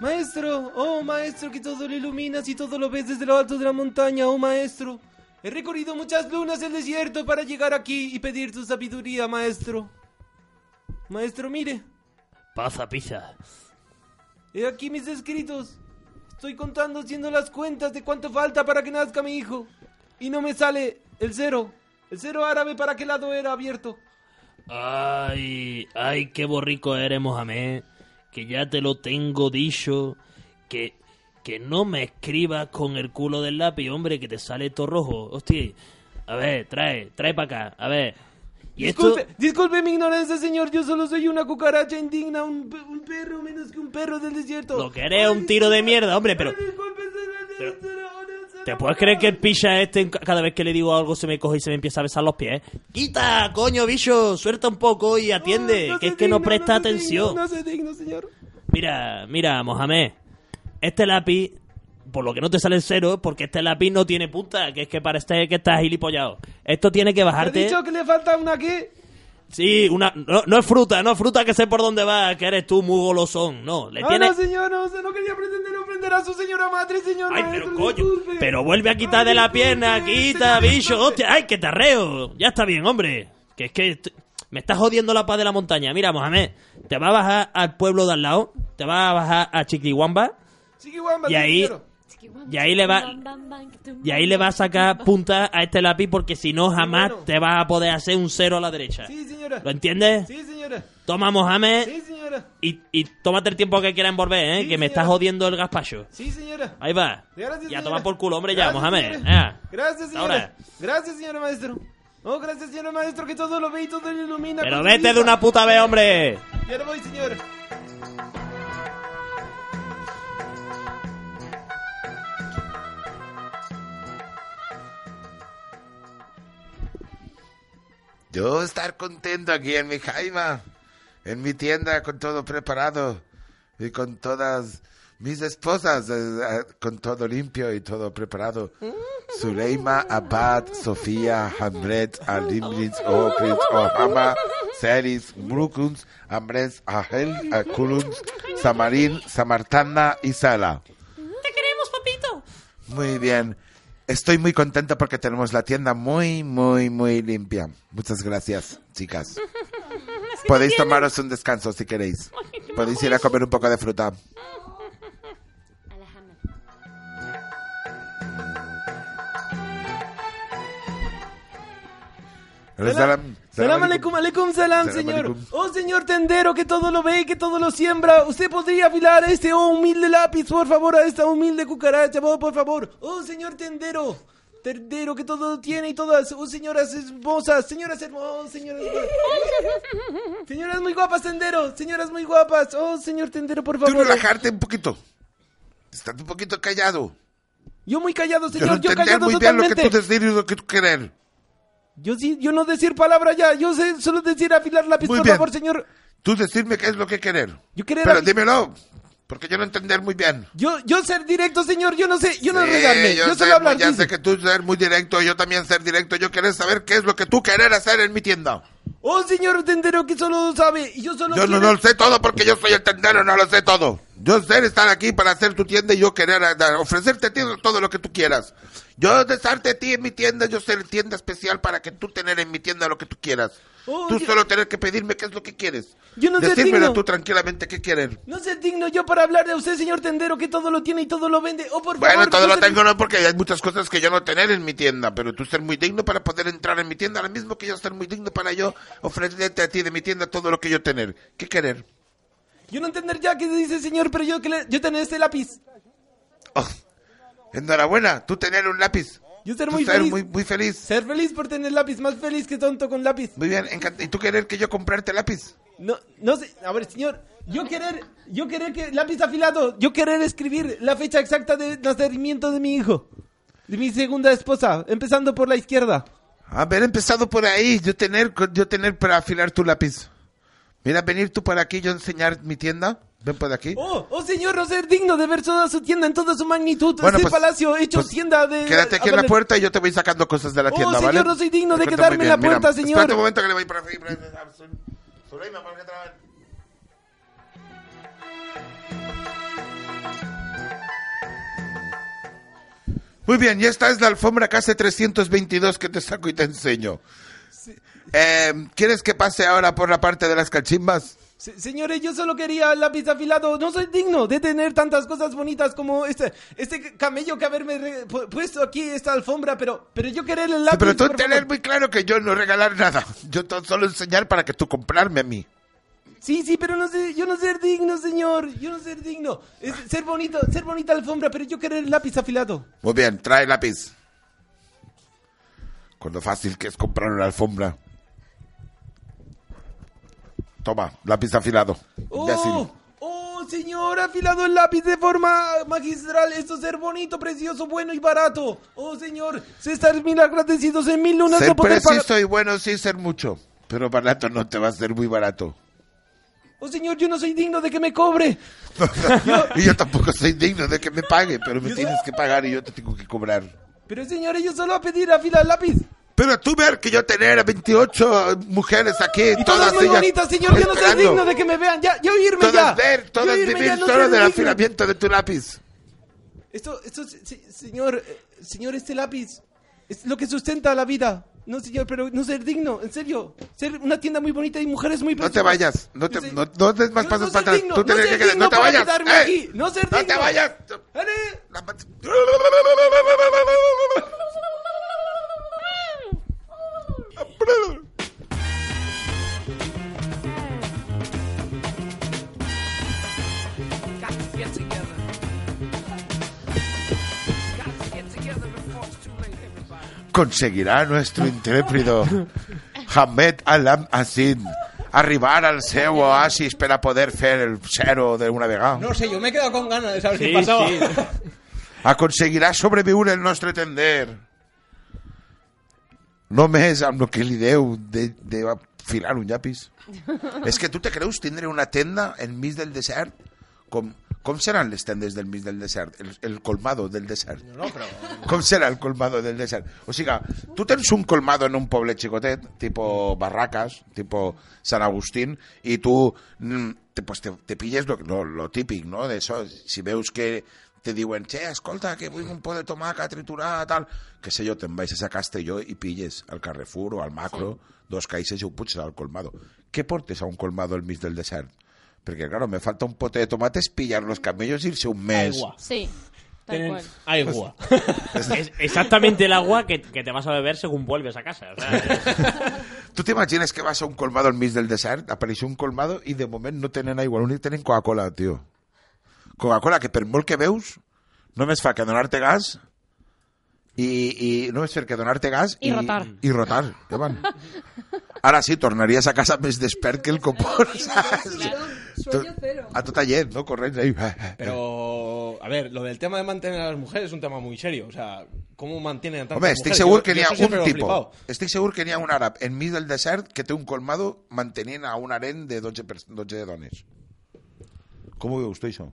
Maestro, oh maestro, que todo lo iluminas y todo lo ves desde lo alto de la montaña, oh maestro. He recorrido muchas lunas del desierto para llegar aquí y pedir tu sabiduría, maestro. Maestro, mire,
Pasa, pizza.
he aquí mis escritos. Estoy contando, haciendo las cuentas de cuánto falta para que nazca mi hijo. Y no me sale el cero. El cero árabe para qué lado era abierto.
Ay, ay, qué borrico eres, Mohamed. Que ya te lo tengo dicho. Que, que no me escribas con el culo del lápiz, hombre, que te sale todo rojo. Hostia, a ver, trae, trae para acá, a ver. Y esto...
Disculpe, disculpe mi ignorancia, señor. Yo solo soy una cucaracha indigna, un, un perro menos que un perro del desierto.
Lo que eres es un tiro de mierda, hombre, pero... Pero- ¿Te puedes creer que el picha este, cada vez que le digo algo, se me coge y se me empieza a besar los pies? ¡Quita, coño, bicho! Suelta un poco y atiende, que es que no presta atención.
No digno, señor.
Mira, mira, Mohamed. Este lápiz, por lo que no te sale el cero, porque este lápiz no tiene punta, que es que parece que estás gilipollado. Esto tiene que
¿Te
bajarte.
has dicho que le falta una aquí?
Sí, una. No, no es fruta, no es fruta que sé por dónde va, que eres tú muy golosón. No, le
Ah,
tiene.
no, señor, no, no quería pretender ofender a su señora madre, señor.
Ay,
maestro,
pero coño.
disculpe.
Pero vuelve a quitar de la pierna, quita, bicho. Hostia, ay, que te arreo. Ya está bien, hombre. Que es que me estás jodiendo la paz de la montaña. Mira, Mohamed, te vas a bajar al pueblo de al lado, te vas a bajar a Chiquihuamba, y ahí
señor.
y ahí le va y ahí le vas a sacar punta a este lápiz porque si no jamás te vas a poder hacer un cero a la derecha.
Sí, señora.
¿Lo entiendes?
Sí, señora.
Toma, Mohamed,
Sí, señora.
y, y tómate el tiempo que quieras envolver, ¿eh?
Sí,
que me estás jodiendo el gazpacho.
Sí, señora.
Ahí va.
Gracias,
ya toma por culo, hombre, ya, Mohamed.
señora.
Ya.
Gracias, señora.
Ahora.
Gracias, señora maestro. Oh, gracias, señora maestro, que todo lo ve y todo lo ilumina.
Pero vete de una puta vez, hombre.
Ya no voy, señora.
Yo estar contento aquí en mi jaima, en mi tienda con todo preparado y con todas mis esposas, eh, eh, con todo limpio y todo preparado. Suleima, Abad, Sofía, Hamlet, Alimrits, Okrit, Ohama, Seris, Brukuns, Ambres, Ahel, Akuluns, Samarín, Samartana y Sala.
Te queremos, papito.
Muy bien. Estoy muy contento porque tenemos la tienda muy, muy, muy limpia. Muchas gracias, chicas. Podéis tomaros un descanso si queréis. Podéis ir a comer un poco de fruta. Salam,
aleikum, aleikum salam,
Salam
señor.
aleikum.
Oh, señor tendero, que todo lo ve y que todo lo siembra. ¿Usted podría afilar este oh, humilde lápiz, por favor, a esta humilde cucaracha, oh, por favor? Oh, señor tendero. Tendero, que todo lo tiene y todas. Oh, señoras hermosas, señoras hermosas, señoras... señoras muy guapas, tendero. Señoras muy guapas. Oh, señor tendero, por
Tú
favor.
relajarte un poquito. Estás un poquito callado.
Yo muy callado,
Yo no
señor. Yo, callado
muy bien lo
totalmente.
que tú decir y lo que tú querer.
Yo sí, yo no decir palabra ya. Yo sé solo decir afilar lápiz,
Muy
por
bien.
favor, señor.
Tú decirme qué es lo que querer.
Yo querer
Pero
afi-
dímelo, porque yo no entender muy bien.
Yo, yo ser directo, señor, yo no sé, yo no
Sí,
regarme, yo,
sé,
solo hablar.
Ya
dice.
sé que tú ser muy directo, yo también ser directo. Yo querer saber qué es lo que tú querer hacer en mi tienda.
Oh, señor tendero, que solo lo sabe, yo solo
Yo no,
quiero-
no lo sé todo porque yo soy el tendero, no lo sé todo. Yo sé estar aquí para hacer tu tienda y yo querer ofrecerte a ti todo lo que tú quieras. Yo darte a ti en mi tienda, yo ser tienda especial para que tú tener en mi tienda lo que tú quieras.
Oh,
tú
yo-
solo tener que pedirme qué es lo que quieres.
Yo no sé
Decírmelo
digno.
tú tranquilamente qué quieres.
No sé digno yo para hablar de usted, señor tendero, que todo lo tiene y todo lo vende. Oh, por
Bueno,
favor.
todo lo tengo no porque hay muchas cosas que yo no tener en mi tienda, pero tú ser muy digno para poder entrar en mi tienda, lo mismo que yo ser muy digno para yo ofrecerte a ti de mi tienda todo lo que yo tener. ¿Qué querer?
Yo no entender ya qué dice, señor, pero yo, que le- yo tener este lápiz.
Enhorabuena, tú tener un lápiz.
Yo ser muy
ser
feliz.
muy, muy feliz.
Ser feliz por tener lápiz, más feliz que tonto con lápiz.
Muy bien, ¿y tú querer que yo comprarte lápiz?
No, no sé, a ver, señor, yo querer, yo querer que lápiz afilado, yo querer escribir la fecha exacta de nacimiento de mi hijo, de mi segunda esposa, empezando por la izquierda.
Haber empezado por ahí, yo tener, yo tener para afilar tu lápiz. Mira, venir tú para aquí, yo enseñar mi tienda. Ven por aquí.
Oh, oh señor, no ser digno de ver toda su tienda en toda su magnitud.
Bueno,
este
pues-
palacio hecho
pues,
tienda de...
Quédate aquí en la puerta y yo te voy sacando cosas de la
Oh,
tienda,
señor,
¿vale?
no soy digno de quedarme en la
bien. Mira,
puerta, señor.
Espérate un momento que le voy para aquí. Suleima, ¿por qué te la- Muy bien, y esta es la alfombra KC 322 que te saco y te enseño. Eh, ¿Quieres que pase ahora por la parte de las cachimbas?
Se- señores, yo solo quería el lápiz afilado. No soy digno de tener tantas cosas bonitas como este, este camello que haberme re- pu- puesto aquí esta alfombra, pero, pero yo querer el lápiz.
Sí, pero tú tener
favor.
muy claro que yo no regalar nada. Yo solo enseñar para que tú comprarme a mí.
Sí, sí, pero no sé, yo no ser digno, señor. Yo no ser digno. Es ser bonito, ser bonita alfombra, pero yo querer el lápiz afilado.
Muy bien, trae lápiz. Con lo fácil que es comprar una alfombra. Toma, lápiz afilado.
Oh, oh, señor, afilado el lápiz de forma magistral. Esto es ser bonito, precioso, bueno y barato. Oh, señor, se están mil agradecidos en mil lunas
Ser
poder pagar.
preciso y bueno sin ser mucho. Pero barato no te va a ser muy barato.
Oh, señor, yo no soy digno de que me cobre.
y yo tampoco soy digno de que me pague, pero me tienes que pagar y yo te tengo que cobrar.
Pero, señor, ellos solo a pedir afilar el lápiz.
Pero tú ver que yo tener a 28 mujeres aquí,
Y
todas,
todas muy
ellas
bonitas, señor. Yo no soy digno de que me vean. Ya, oírme ya.
Todas ver,
Ya
todas
oírme
vivir
no
solo del
digno.
afilamiento de tu lápiz.
Esto, esto, se- se- señor, eh, señor, este lápiz es lo que sustenta la vida. No, señor, pero no ser digno, en serio. Ser una tienda muy bonita y mujeres muy
No te vayas, no te, no, no des más pasos
no
para atrás.
digno,
Tú
no
tienes que quedar,
digno
no te vayas.
no ser
No te
digno.
vayas.
Got to get together. Got to get together before it's too late,
Conseguirá nuestro intrépido Hamed Alam Asin arribar al seu oasis per a poder fer el zero de una vegada.
No sé, yo me he quedado con ganas de saber
Sí,
qué pasaba.
sí. Aconseguirà sobreviure el nostre tender. Només amb el que li deu de, de filar un llapis. És que tu te creus tindre una tenda enmig del desert? Com, com seran les tendes del mig del desert? El, el colmado del desert.
No, però...
Com serà el colmado del desert? O sigui, tu tens un colmado en un poble xicotet, tipo Barracas, tipo San Agustín, i tu mm, te, pues te, te pilles lo, lo, lo típic, no? De eso, si veus que te diuen, che, escolta, que vull un pot de tomàquet triturat, tal, que sé jo, te'n vais a Castelló i pilles al Carrefour o al Macro dos caixes i ho puges al colmado. Què portes a un colmado al mig del desert? Perquè, claro, me falta un pote de tomates, pillar los camellos, irse un mes.
Sí. Tal
Tienen agua.
Es exactamente el agua que, que te vas a beber según vuelves a casa. o sea,
Tu t'imagines que vas a un colmado al mig del desert, apareix un colmado i de moment no tenen aigua, l'únic que tenen Coca-Cola, tio. Coca-Cola, que per molt que veus, només fa que donar-te gas i, i només fer que donar-te gas
I rotar.
I rotar, ja van. Ara sí, tornaries a casa més despert que el copón, saps?
Sueño cero.
A tota llet, no? Corrents ahí.
Pero, a ver, lo del tema de mantener a las mujeres es un tema muy serio. O sea, ¿cómo mantienen a tantas
Home, estic
mujeres?
segur que n'hi ha un tipo. Estic segur que n'hi ha un àrab enmig del desert que té un colmado mantenint a un harén de 12, pers- 12 dones. Com ho veus tu, això?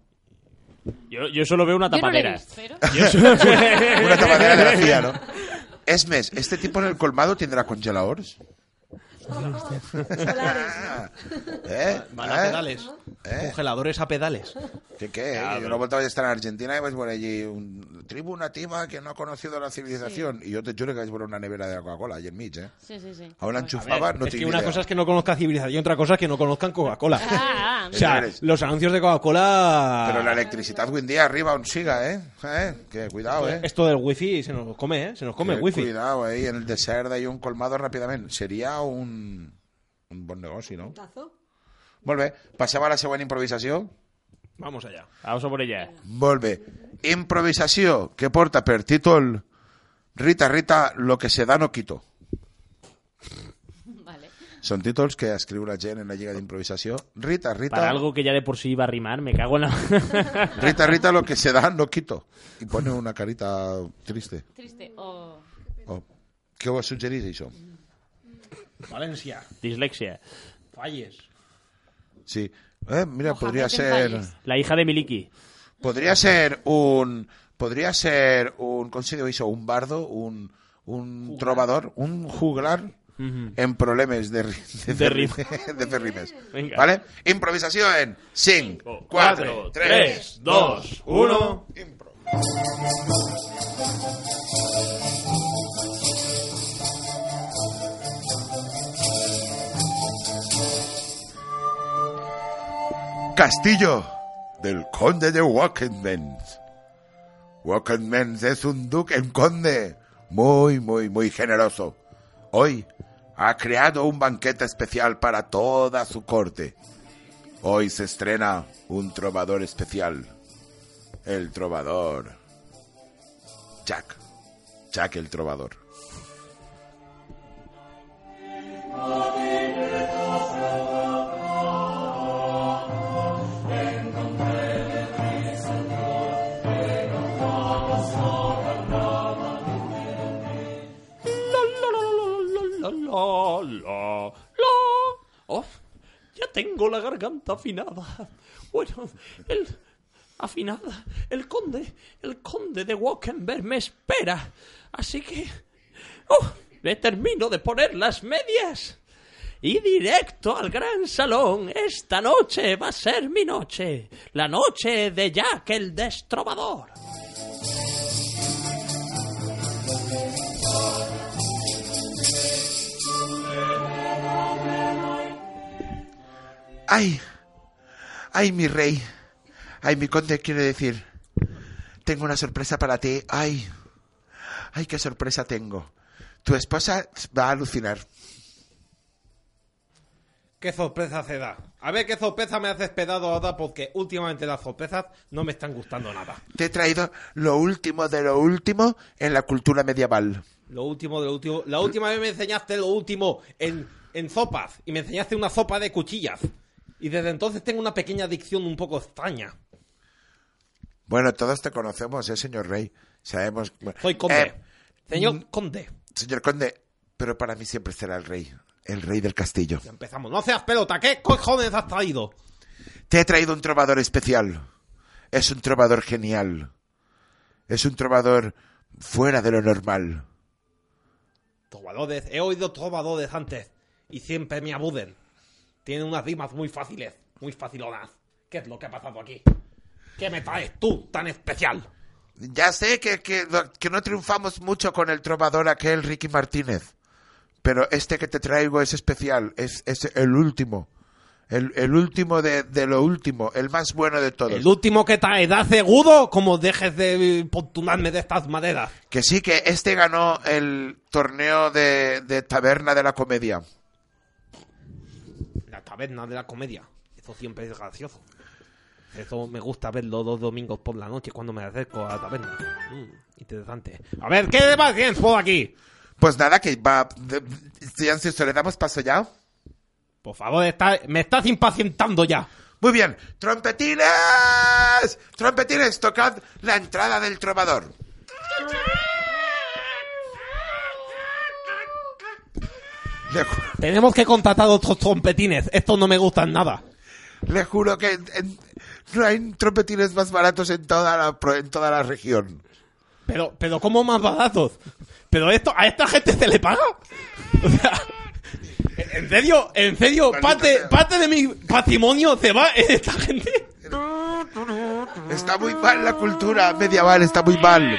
Yo, yo solo veo una
Yo no
tapadera. Yo solo-
Una tapadera de la CIA, ¿no? Es més, este tipo en el colmado tindrà congeladors? Eh?
Van a
Eh?
pedales.
Eh?
Congeladores a pedales.
¿Qué qué? yo una vuelta voy a estar en Argentina y vais por allí un tribu nativa que no ha conocido la civilización. Y yo te juro que vais por una nevera de Coca-Cola allí en Mitch, ¿eh?
Sí, sí, sí.
Ahora enchufaba, no
es que una
idea.
cosa es que no conozcan civilización y otra cosa es que no conozcan Coca-Cola.
Ah,
o sea, los anuncios de Coca-Cola...
Pero la electricidad hoy en día arriba aún siga, ¿eh? ¿Eh? Que cuidado, ¿eh?
Esto del wifi se nos come, ¿eh? Se nos come el wifi.
Cuidado, ahí en el desert hay un colmado rápidamente. Sería un, un bon negoci, no? Molt bé, passem a la següent improvisació.
Vamos allá.
Vamos a por ella.
Molt bé. Improvisació que porta per títol Rita, Rita, lo que se da no quito.
Vale.
Són títols que escriu la gent en la lliga d'improvisació. Rita, Rita,
Para algo que ya de por sí iba a rimar, me cago en la...
Rita, Rita, lo que se da no quito. I pone una carita triste.
Triste. Oh.
Oh. Què ho suggerís, això?
Valencia.
Dislexia.
Falles.
Sí. Eh, mira, podria
en
ser...
Falles.
La hija de Miliki.
Podría ser un. Podría ser un. ¿Cómo se això? Un bardo, un, un trovador, un juglar
Ujú.
en problemes de, de,
De rim-
de fer rimes.
Venga.
¿Vale? Improvisació en 5, 4, 3, 2, 1. Impro. Castillo del conde de Wackenmens. Wackenmens es un duque, un conde muy, muy, muy generoso. Hoy ha creado un banquete especial para toda su corte. Hoy se estrena un trovador especial. El trovador. Jack. Jack el trovador.
la, la. Oh, ya tengo la garganta afinada. Bueno, el afinada, el conde, el conde de Walkenberg me espera. Así que, oh, le termino de poner las medias. Y directo al gran salón. Esta noche va a ser mi noche. La noche de Jack el Destrobador.
¡Ay! ¡Ay, mi rey! ¡Ay, mi conde, quiere decir! Tengo una sorpresa para ti. ¡Ay! ¡Ay, qué sorpresa tengo! Tu esposa va a alucinar.
¿Qué sorpresa se da? A ver qué sorpresa me has esperado ahora porque últimamente las sorpresas no me están gustando nada.
Te he traído lo último de lo último en la cultura medieval.
Lo último de lo último. La última vez me enseñaste lo último en, en sopas y me enseñaste una sopa de cuchillas. Y desde entonces tengo una pequeña adicción un poco extraña.
Bueno, todos te conocemos, ¿eh, señor rey? Sabemos...
Soy conde.
Eh,
Señor
mm,
conde.
Señor conde, pero para mí siempre será el rey. El rey del castillo.
Ya empezamos. No seas pelota. ¿Qué cojones has traído?
Te he traído un trovador especial. Es un trovador genial. Es un trovador fuera de lo normal.
Trovadores. He oído trovadores antes. Y siempre me abuden. Tienen unas rimas muy fáciles. Muy facilonas. ¿Qué es lo que ha pasado aquí? ¿Qué me traes tú tan especial?
Ya sé que, que, que no triunfamos mucho con el trovador aquel Ricky Martínez. Pero este que te traigo es especial. Es, es el último. El, el último de, de lo último. El más bueno de todos.
El último que trae, da segudo como dejes de importunarme de estas maderas.
Que sí, que este ganó el torneo de, de taberna de la comedia.
La taberna de la comedia. Eso siempre es gracioso. Eso me gusta verlo dos domingos por la noche cuando me acerco a la taberna. Mm, interesante. A ver, ¿qué más tienes por aquí?
Pues nada, que va. de- Silencio, ¿le damos paso ya?
Por favor, está- me estás impacientando ya.
Muy bien. ¡Trompetines! ¡Trompetines! Tocad la entrada del trovador. Le, ju-
Tenemos que contratar otros trompetines. Estos no me gustan nada.
le juro que en- en- no hay trompetines más baratos en toda la, pro- en toda la región.
Pero, pero ¿cómo más baratos? ¿Pero esto, a esta gente se le paga? O sea, ¿en serio? ¿En serio?
Maldita
Parte,
sea.
parte de mi patrimonio se va en esta gente.
Está muy mal la cultura medieval, está muy mal.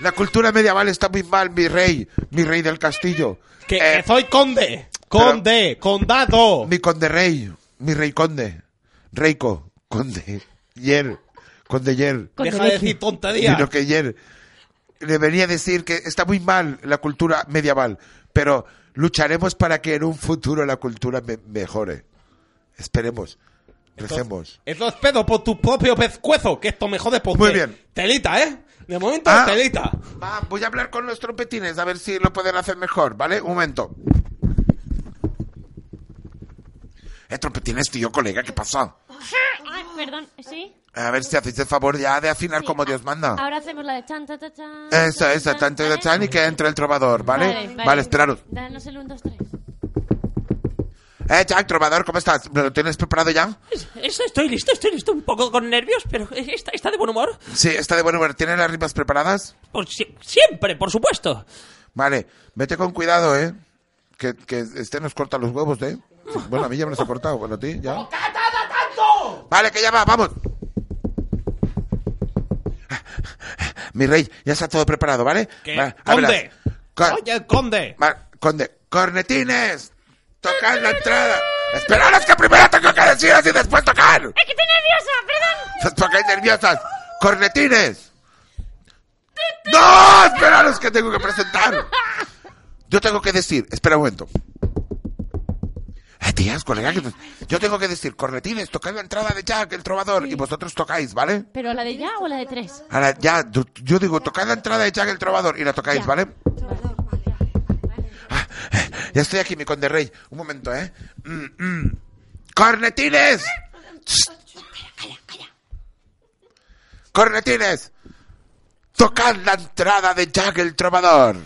La cultura medieval está muy mal, mi rey, mi rey del castillo.
Que,
Eh,
que soy conde. Conde, condado.
Mi conde rey, mi rey conde. Reico, conde. Yer, conde Yer.
Deja de decir tonterías.
Sino que Yer le venía a decir que está muy mal la cultura medieval, pero lucharemos para que en un futuro la cultura me- mejore. Esperemos. Recemos.
Eso espero por tu propio pescuezo, que esto me jode porque...
Muy bien.
Telita, ¿eh? De momento,
Ah.
telita.
Va, voy a hablar con los trompetines a ver si lo pueden hacer mejor, ¿vale? Un momento. Eh, trompetines, tío, colega, ¿qué pasa?
Ay, perdón, ¿sí?
A ver si hacéis el favor ya de afinar como Dios manda.
Ahora hacemos la de chan, chan, chan, chan.
Esa, esa, tanto de chan y que entre el trovador, ¿vale? Vale, esperaros.
Danos el 1, 2, 3.
Eh, Jack, trovador, ¿cómo estás? ¿Lo tienes preparado ya?
Estoy listo, estoy listo. Un poco con nervios, pero está, está de buen humor.
Sí, está de buen humor. ¿Tienes las rimas preparadas?
Por si- siempre, por supuesto.
Vale, vete con cuidado, ¿eh? Que, que este nos corta los huevos, ¿eh? Bueno, a mí ya me los ha cortado, bueno, a ti ya. Vale, que ya va, vamos. Mi rey, ya está todo preparado, ¿vale?
¿Qué?
Va,
¡Conde!
Cor-
¡Soy el conde!
Va, conde, cornetines, tocad la entrada. Esperaros que primero tengo que deciros y después tocar.
¡Es que estoy nerviosa! ¡Perdón!
Os tocáis nerviosas. Cornetines. No, esperaros que tengo que presentar. Yo tengo que decir, espera un momento. Eh, tías, colega, yo tengo que decir, cornetines, tocad la entrada de Jack, el trovador, y vosotros tocáis, ¿vale?
¿Pero la de ya o la de 3?
Ahora, ya, yo, yo digo, tocad la entrada de Jack, el trovador, y la tocáis, ¿vale? Ah, eh, ya estoy aquí, mi conde rey. Un momento, ¿eh? Mm, mm. ¡Cornetines! ¡Cornetines! ¡Tocad la entrada de Jack el trovador!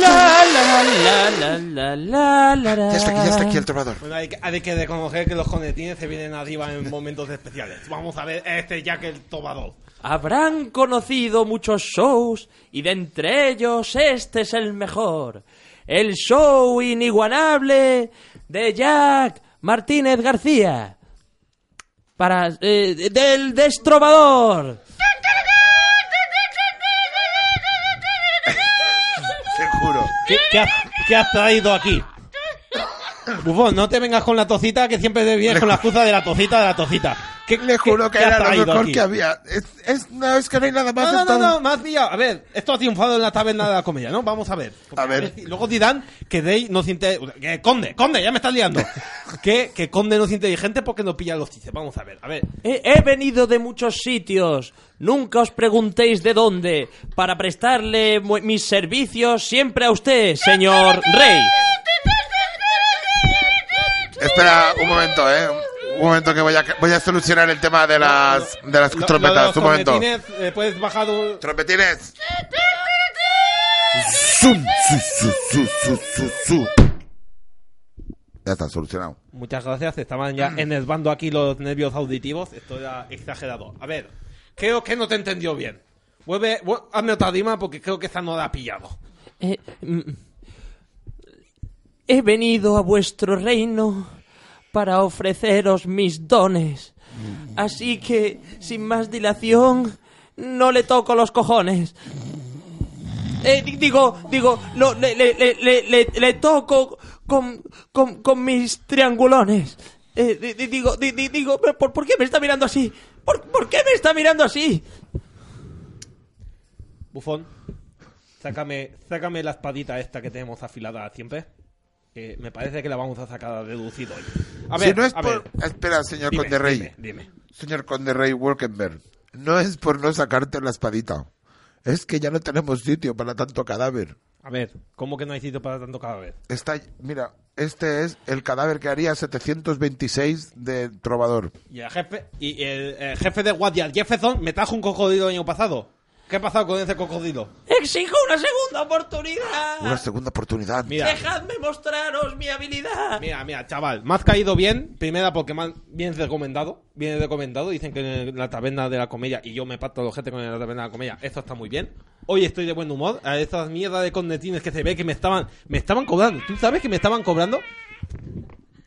La, la, la, la, la, la, la, la.
Ya está aquí, ya está aquí el trovador.
Bueno, hay que, hay que reconocer que los conetines se vienen arriba en momentos especiales. Vamos a ver este Jack el Tobador.
Habrán conocido muchos shows y de entre ellos este es el mejor. El show inigualable de Jack Martínez García. Para eh, del Destrobador.
¿Qué, qué has, qué has traído aquí? Bufón, no te vengas con la tocita, que siempre te vienes con la excusa de la tocita, de la tocita. ¿Qué,
Le juro que
qué
era lo mejor
aquí?
que había. Es, es- no, es que no hay nada más.
No, no,
en
no, no, más pillado. A ver, esto ha triunfado en la taberna de la comedia, ¿no? Vamos a ver.
A ver.
Luego dirán que Day no es inte- que Conde, Conde, ya me estás liando. que, que Conde no es inteligente porque no pilla los chistes. Vamos a ver, a ver.
He, he venido de muchos sitios. Nunca os preguntéis de dónde. Para prestarle mis servicios siempre a usted, señor Rey.
Espera un momento, eh. Un momento que voy a, voy a solucionar el tema de las, de las
Lo- lo de
trompetas.
los
Un momento.
eh, puedes bajar un...
Trompetines. Zum, su, su, su, su, su, su. Ya está, solucionado.
Muchas gracias, estaban ya enervando aquí los nervios auditivos. Esto era exagerado. A ver, creo que no te entendió bien. Vuelve, vu- hazme otra rima porque creo que esta no la ha pillado.
Eh, mm, he venido a vuestro reino para ofreceros mis dones. Así que, sin más dilación, no le toco los cojones. Eh, di- digo, digo, lo- le, le- le- le- toco con, con, con mis triangulones. Eh, di- di- digo, di- di- digo, ¿pero ¿por, qué me está mirando así? ¿Por, por qué me está mirando así?
Bufón, sácame, sácame la espadita esta que tenemos afilada siempre. Que me parece que la vamos a sacar a hoy. A ver,
si no es
a
por...
ver.
Espera, señor
Dime,
Conde Rey.
dime, dime.
Señor Conde Rey Wolkenberg. No es por no sacarte la espadita. Es que ya no tenemos sitio para tanto cadáver.
A ver, ¿cómo que no hay sitio para tanto cadáver?
Está, mira, este es el cadáver que haría 726 de Trovador.
Y el jefe, y el, el jefe de guardia, Jefferson, me trajo un cocodrilo el año pasado. ¿Qué ha pasado con ese cocodrilo?
Exijo una segunda oportunidad.
Una segunda oportunidad.
Mira.
Dejadme mostraros mi habilidad.
Mira, mira, chaval, me has caído bien. Primera, porque me han- vienes recomendado. Vienes recomendado. Dicen que en la taberna de la comedia, y yo me parto los gente con la taberna de la comedia, esto está muy bien. Hoy estoy de buen humor. A estas mierdas de condetines que se ve que me estaban, me estaban cobrando. ¿Tú sabes que me estaban cobrando?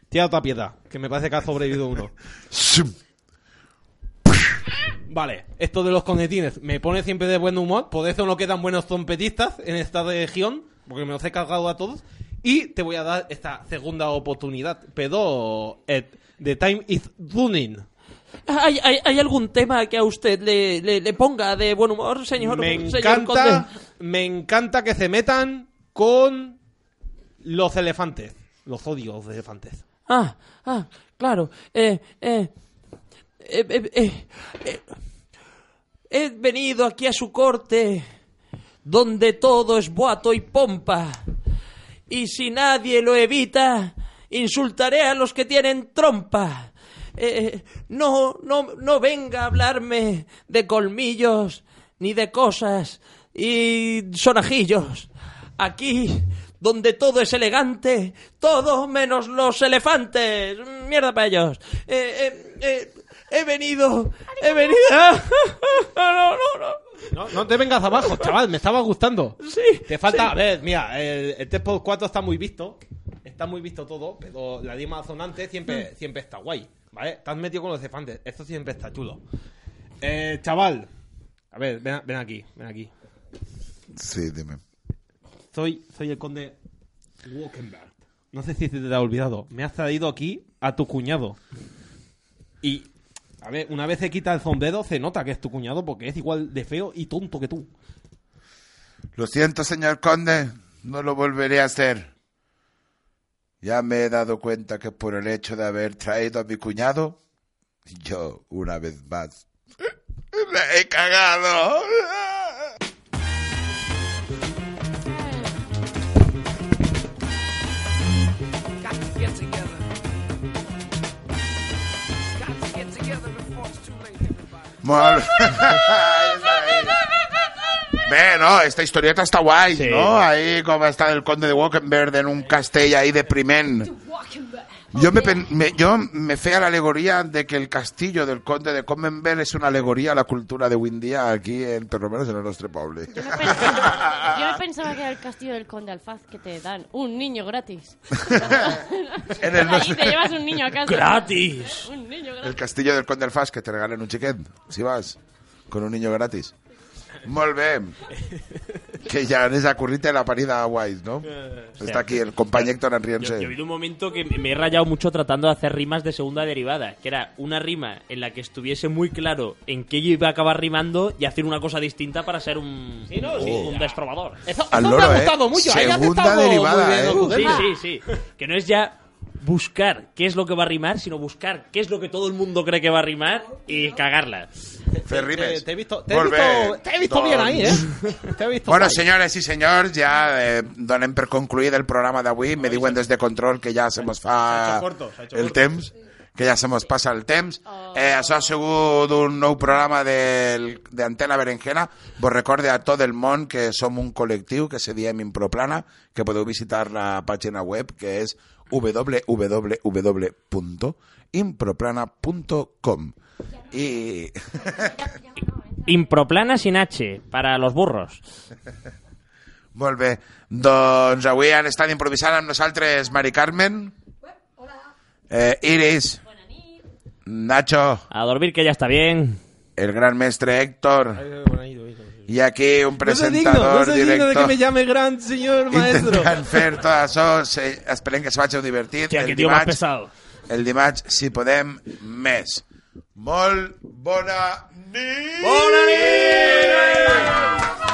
Tira otra piedra, que me parece que ha sobrevivido uno. Vale, esto de los conetines me pone siempre de buen humor, por eso no quedan buenos trompetistas en esta región, porque me los he cargado a todos. Y te voy a dar esta segunda oportunidad, pero eh, the time is running.
¿Hay, hay, hay algún tema que a usted le, le, le ponga de buen humor, señor?
Me
señor
encanta,
conde?
me encanta que se metan con los elefantes. Los odio los elefantes.
Ah, ah, claro. Eh, eh, eh, eh, eh, eh, he venido aquí a su corte, donde todo es boato y pompa. Y si nadie lo evita, insultaré a los que tienen trompa. Eh, no, no, no venga a hablarme de colmillos, ni de cosas y sonajillos. Aquí, donde todo es elegante, todo menos los elefantes. Mierda para ellos. Eh, eh, eh, he venido, he venido. no, no, no.
No, no te vengas abajo, chaval, me estaba gustando.
Sí.
Te falta,
sí.
a ver, mira, el, el 3x4 está muy visto. Está muy visto todo, pero la rima sonante siempre, siempre está guay. ¿Vale? Te has metido con los elefantes. Esto siempre está chulo. Eh, chaval. A ver, ven, ven aquí, ven aquí.
Sí, dime.
Soy, soy el conde Walkenberg. No sé si se te ha olvidado. Me has traído aquí a tu cuñado. Y, a ver, una vez se quita el sombrero, se nota que es tu cuñado porque es igual de feo y tonto que tú.
Lo siento, señor Conde. No lo volveré a hacer. Ya me he dado cuenta que por el hecho de haber traído a mi cuñado, yo, una vez más, me he cagado. Bé, no, esta historieta està guai, no? Ahí com està el conde de Wockenberg en un castell ahí depriment. Yo me, me- yo me fea la alegoría de que el castillo del conde de Comenberg es una alegoría a la cultura de hoy en día aquí, en, por lo menos en el nuestro pueblo.
Yo no pensaba que era el castillo del conde Alfaz que te dan un niño gratis.
En el
Ahí te llevas un niño a casa.
Gratis.
Un niño
El castillo del conde Alfaz que te regalen un chiquet, si vas, con un niño gratis. Molt bé. Que ya en esa currita la parida guays, ¿no? Está aquí el compañero Héctor
Yo,
Enriense.
yo he habido un momento que me he rayado mucho tratando de hacer rimas de segunda derivada, que era una rima en la que estuviese muy claro en qué yo iba a acabar rimando y hacer una cosa distinta para ser un,
no,
un,
sí,
un
ya.
destrovador.
Eso- Al eso me ha gustado ¿eh? mucho,
Segunda derivada,
bien,
¿eh?
Sí, sí, sí. Que no es ya buscar qué es lo que va a rimar, sino buscar qué es lo que todo el mundo cree que va a rimar y cagarla.
Fer rimes.
Te, te he visto, te he visto, te he visto bien ahí, ¿eh? Te he visto
Bueno,
guay.
senyores i senyors, ja eh, donem per concluït el programa d'avui. Me diuen des de control que ja se mos fa el temps, que ja se mos passa el temps. Eh, això ha sigut un nou programa d'Antena Berenjena. Vos recorde a tot el món que som un col·lectiu que se diem Improplana, que podeu visitar la pàgina web que és www.improplana.com i...
Improplana sin H, para los burros.
Bé. Doncs avui han estat improvisant amb nosaltres Mari Carmen, eh, Iris, Nacho,
A dormir que ya está bien.
el gran mestre Héctor, i aquí un
No soy digno,
presentador,
no digno de que me llame gran señor maestro.
intentant fer tot això. Se, esperem que se vagi divertit.
Hòstia,
el
que tio más
dimarts,
pesado.
el dimarts, si podem, més. Molt bona nit!
Bona nit!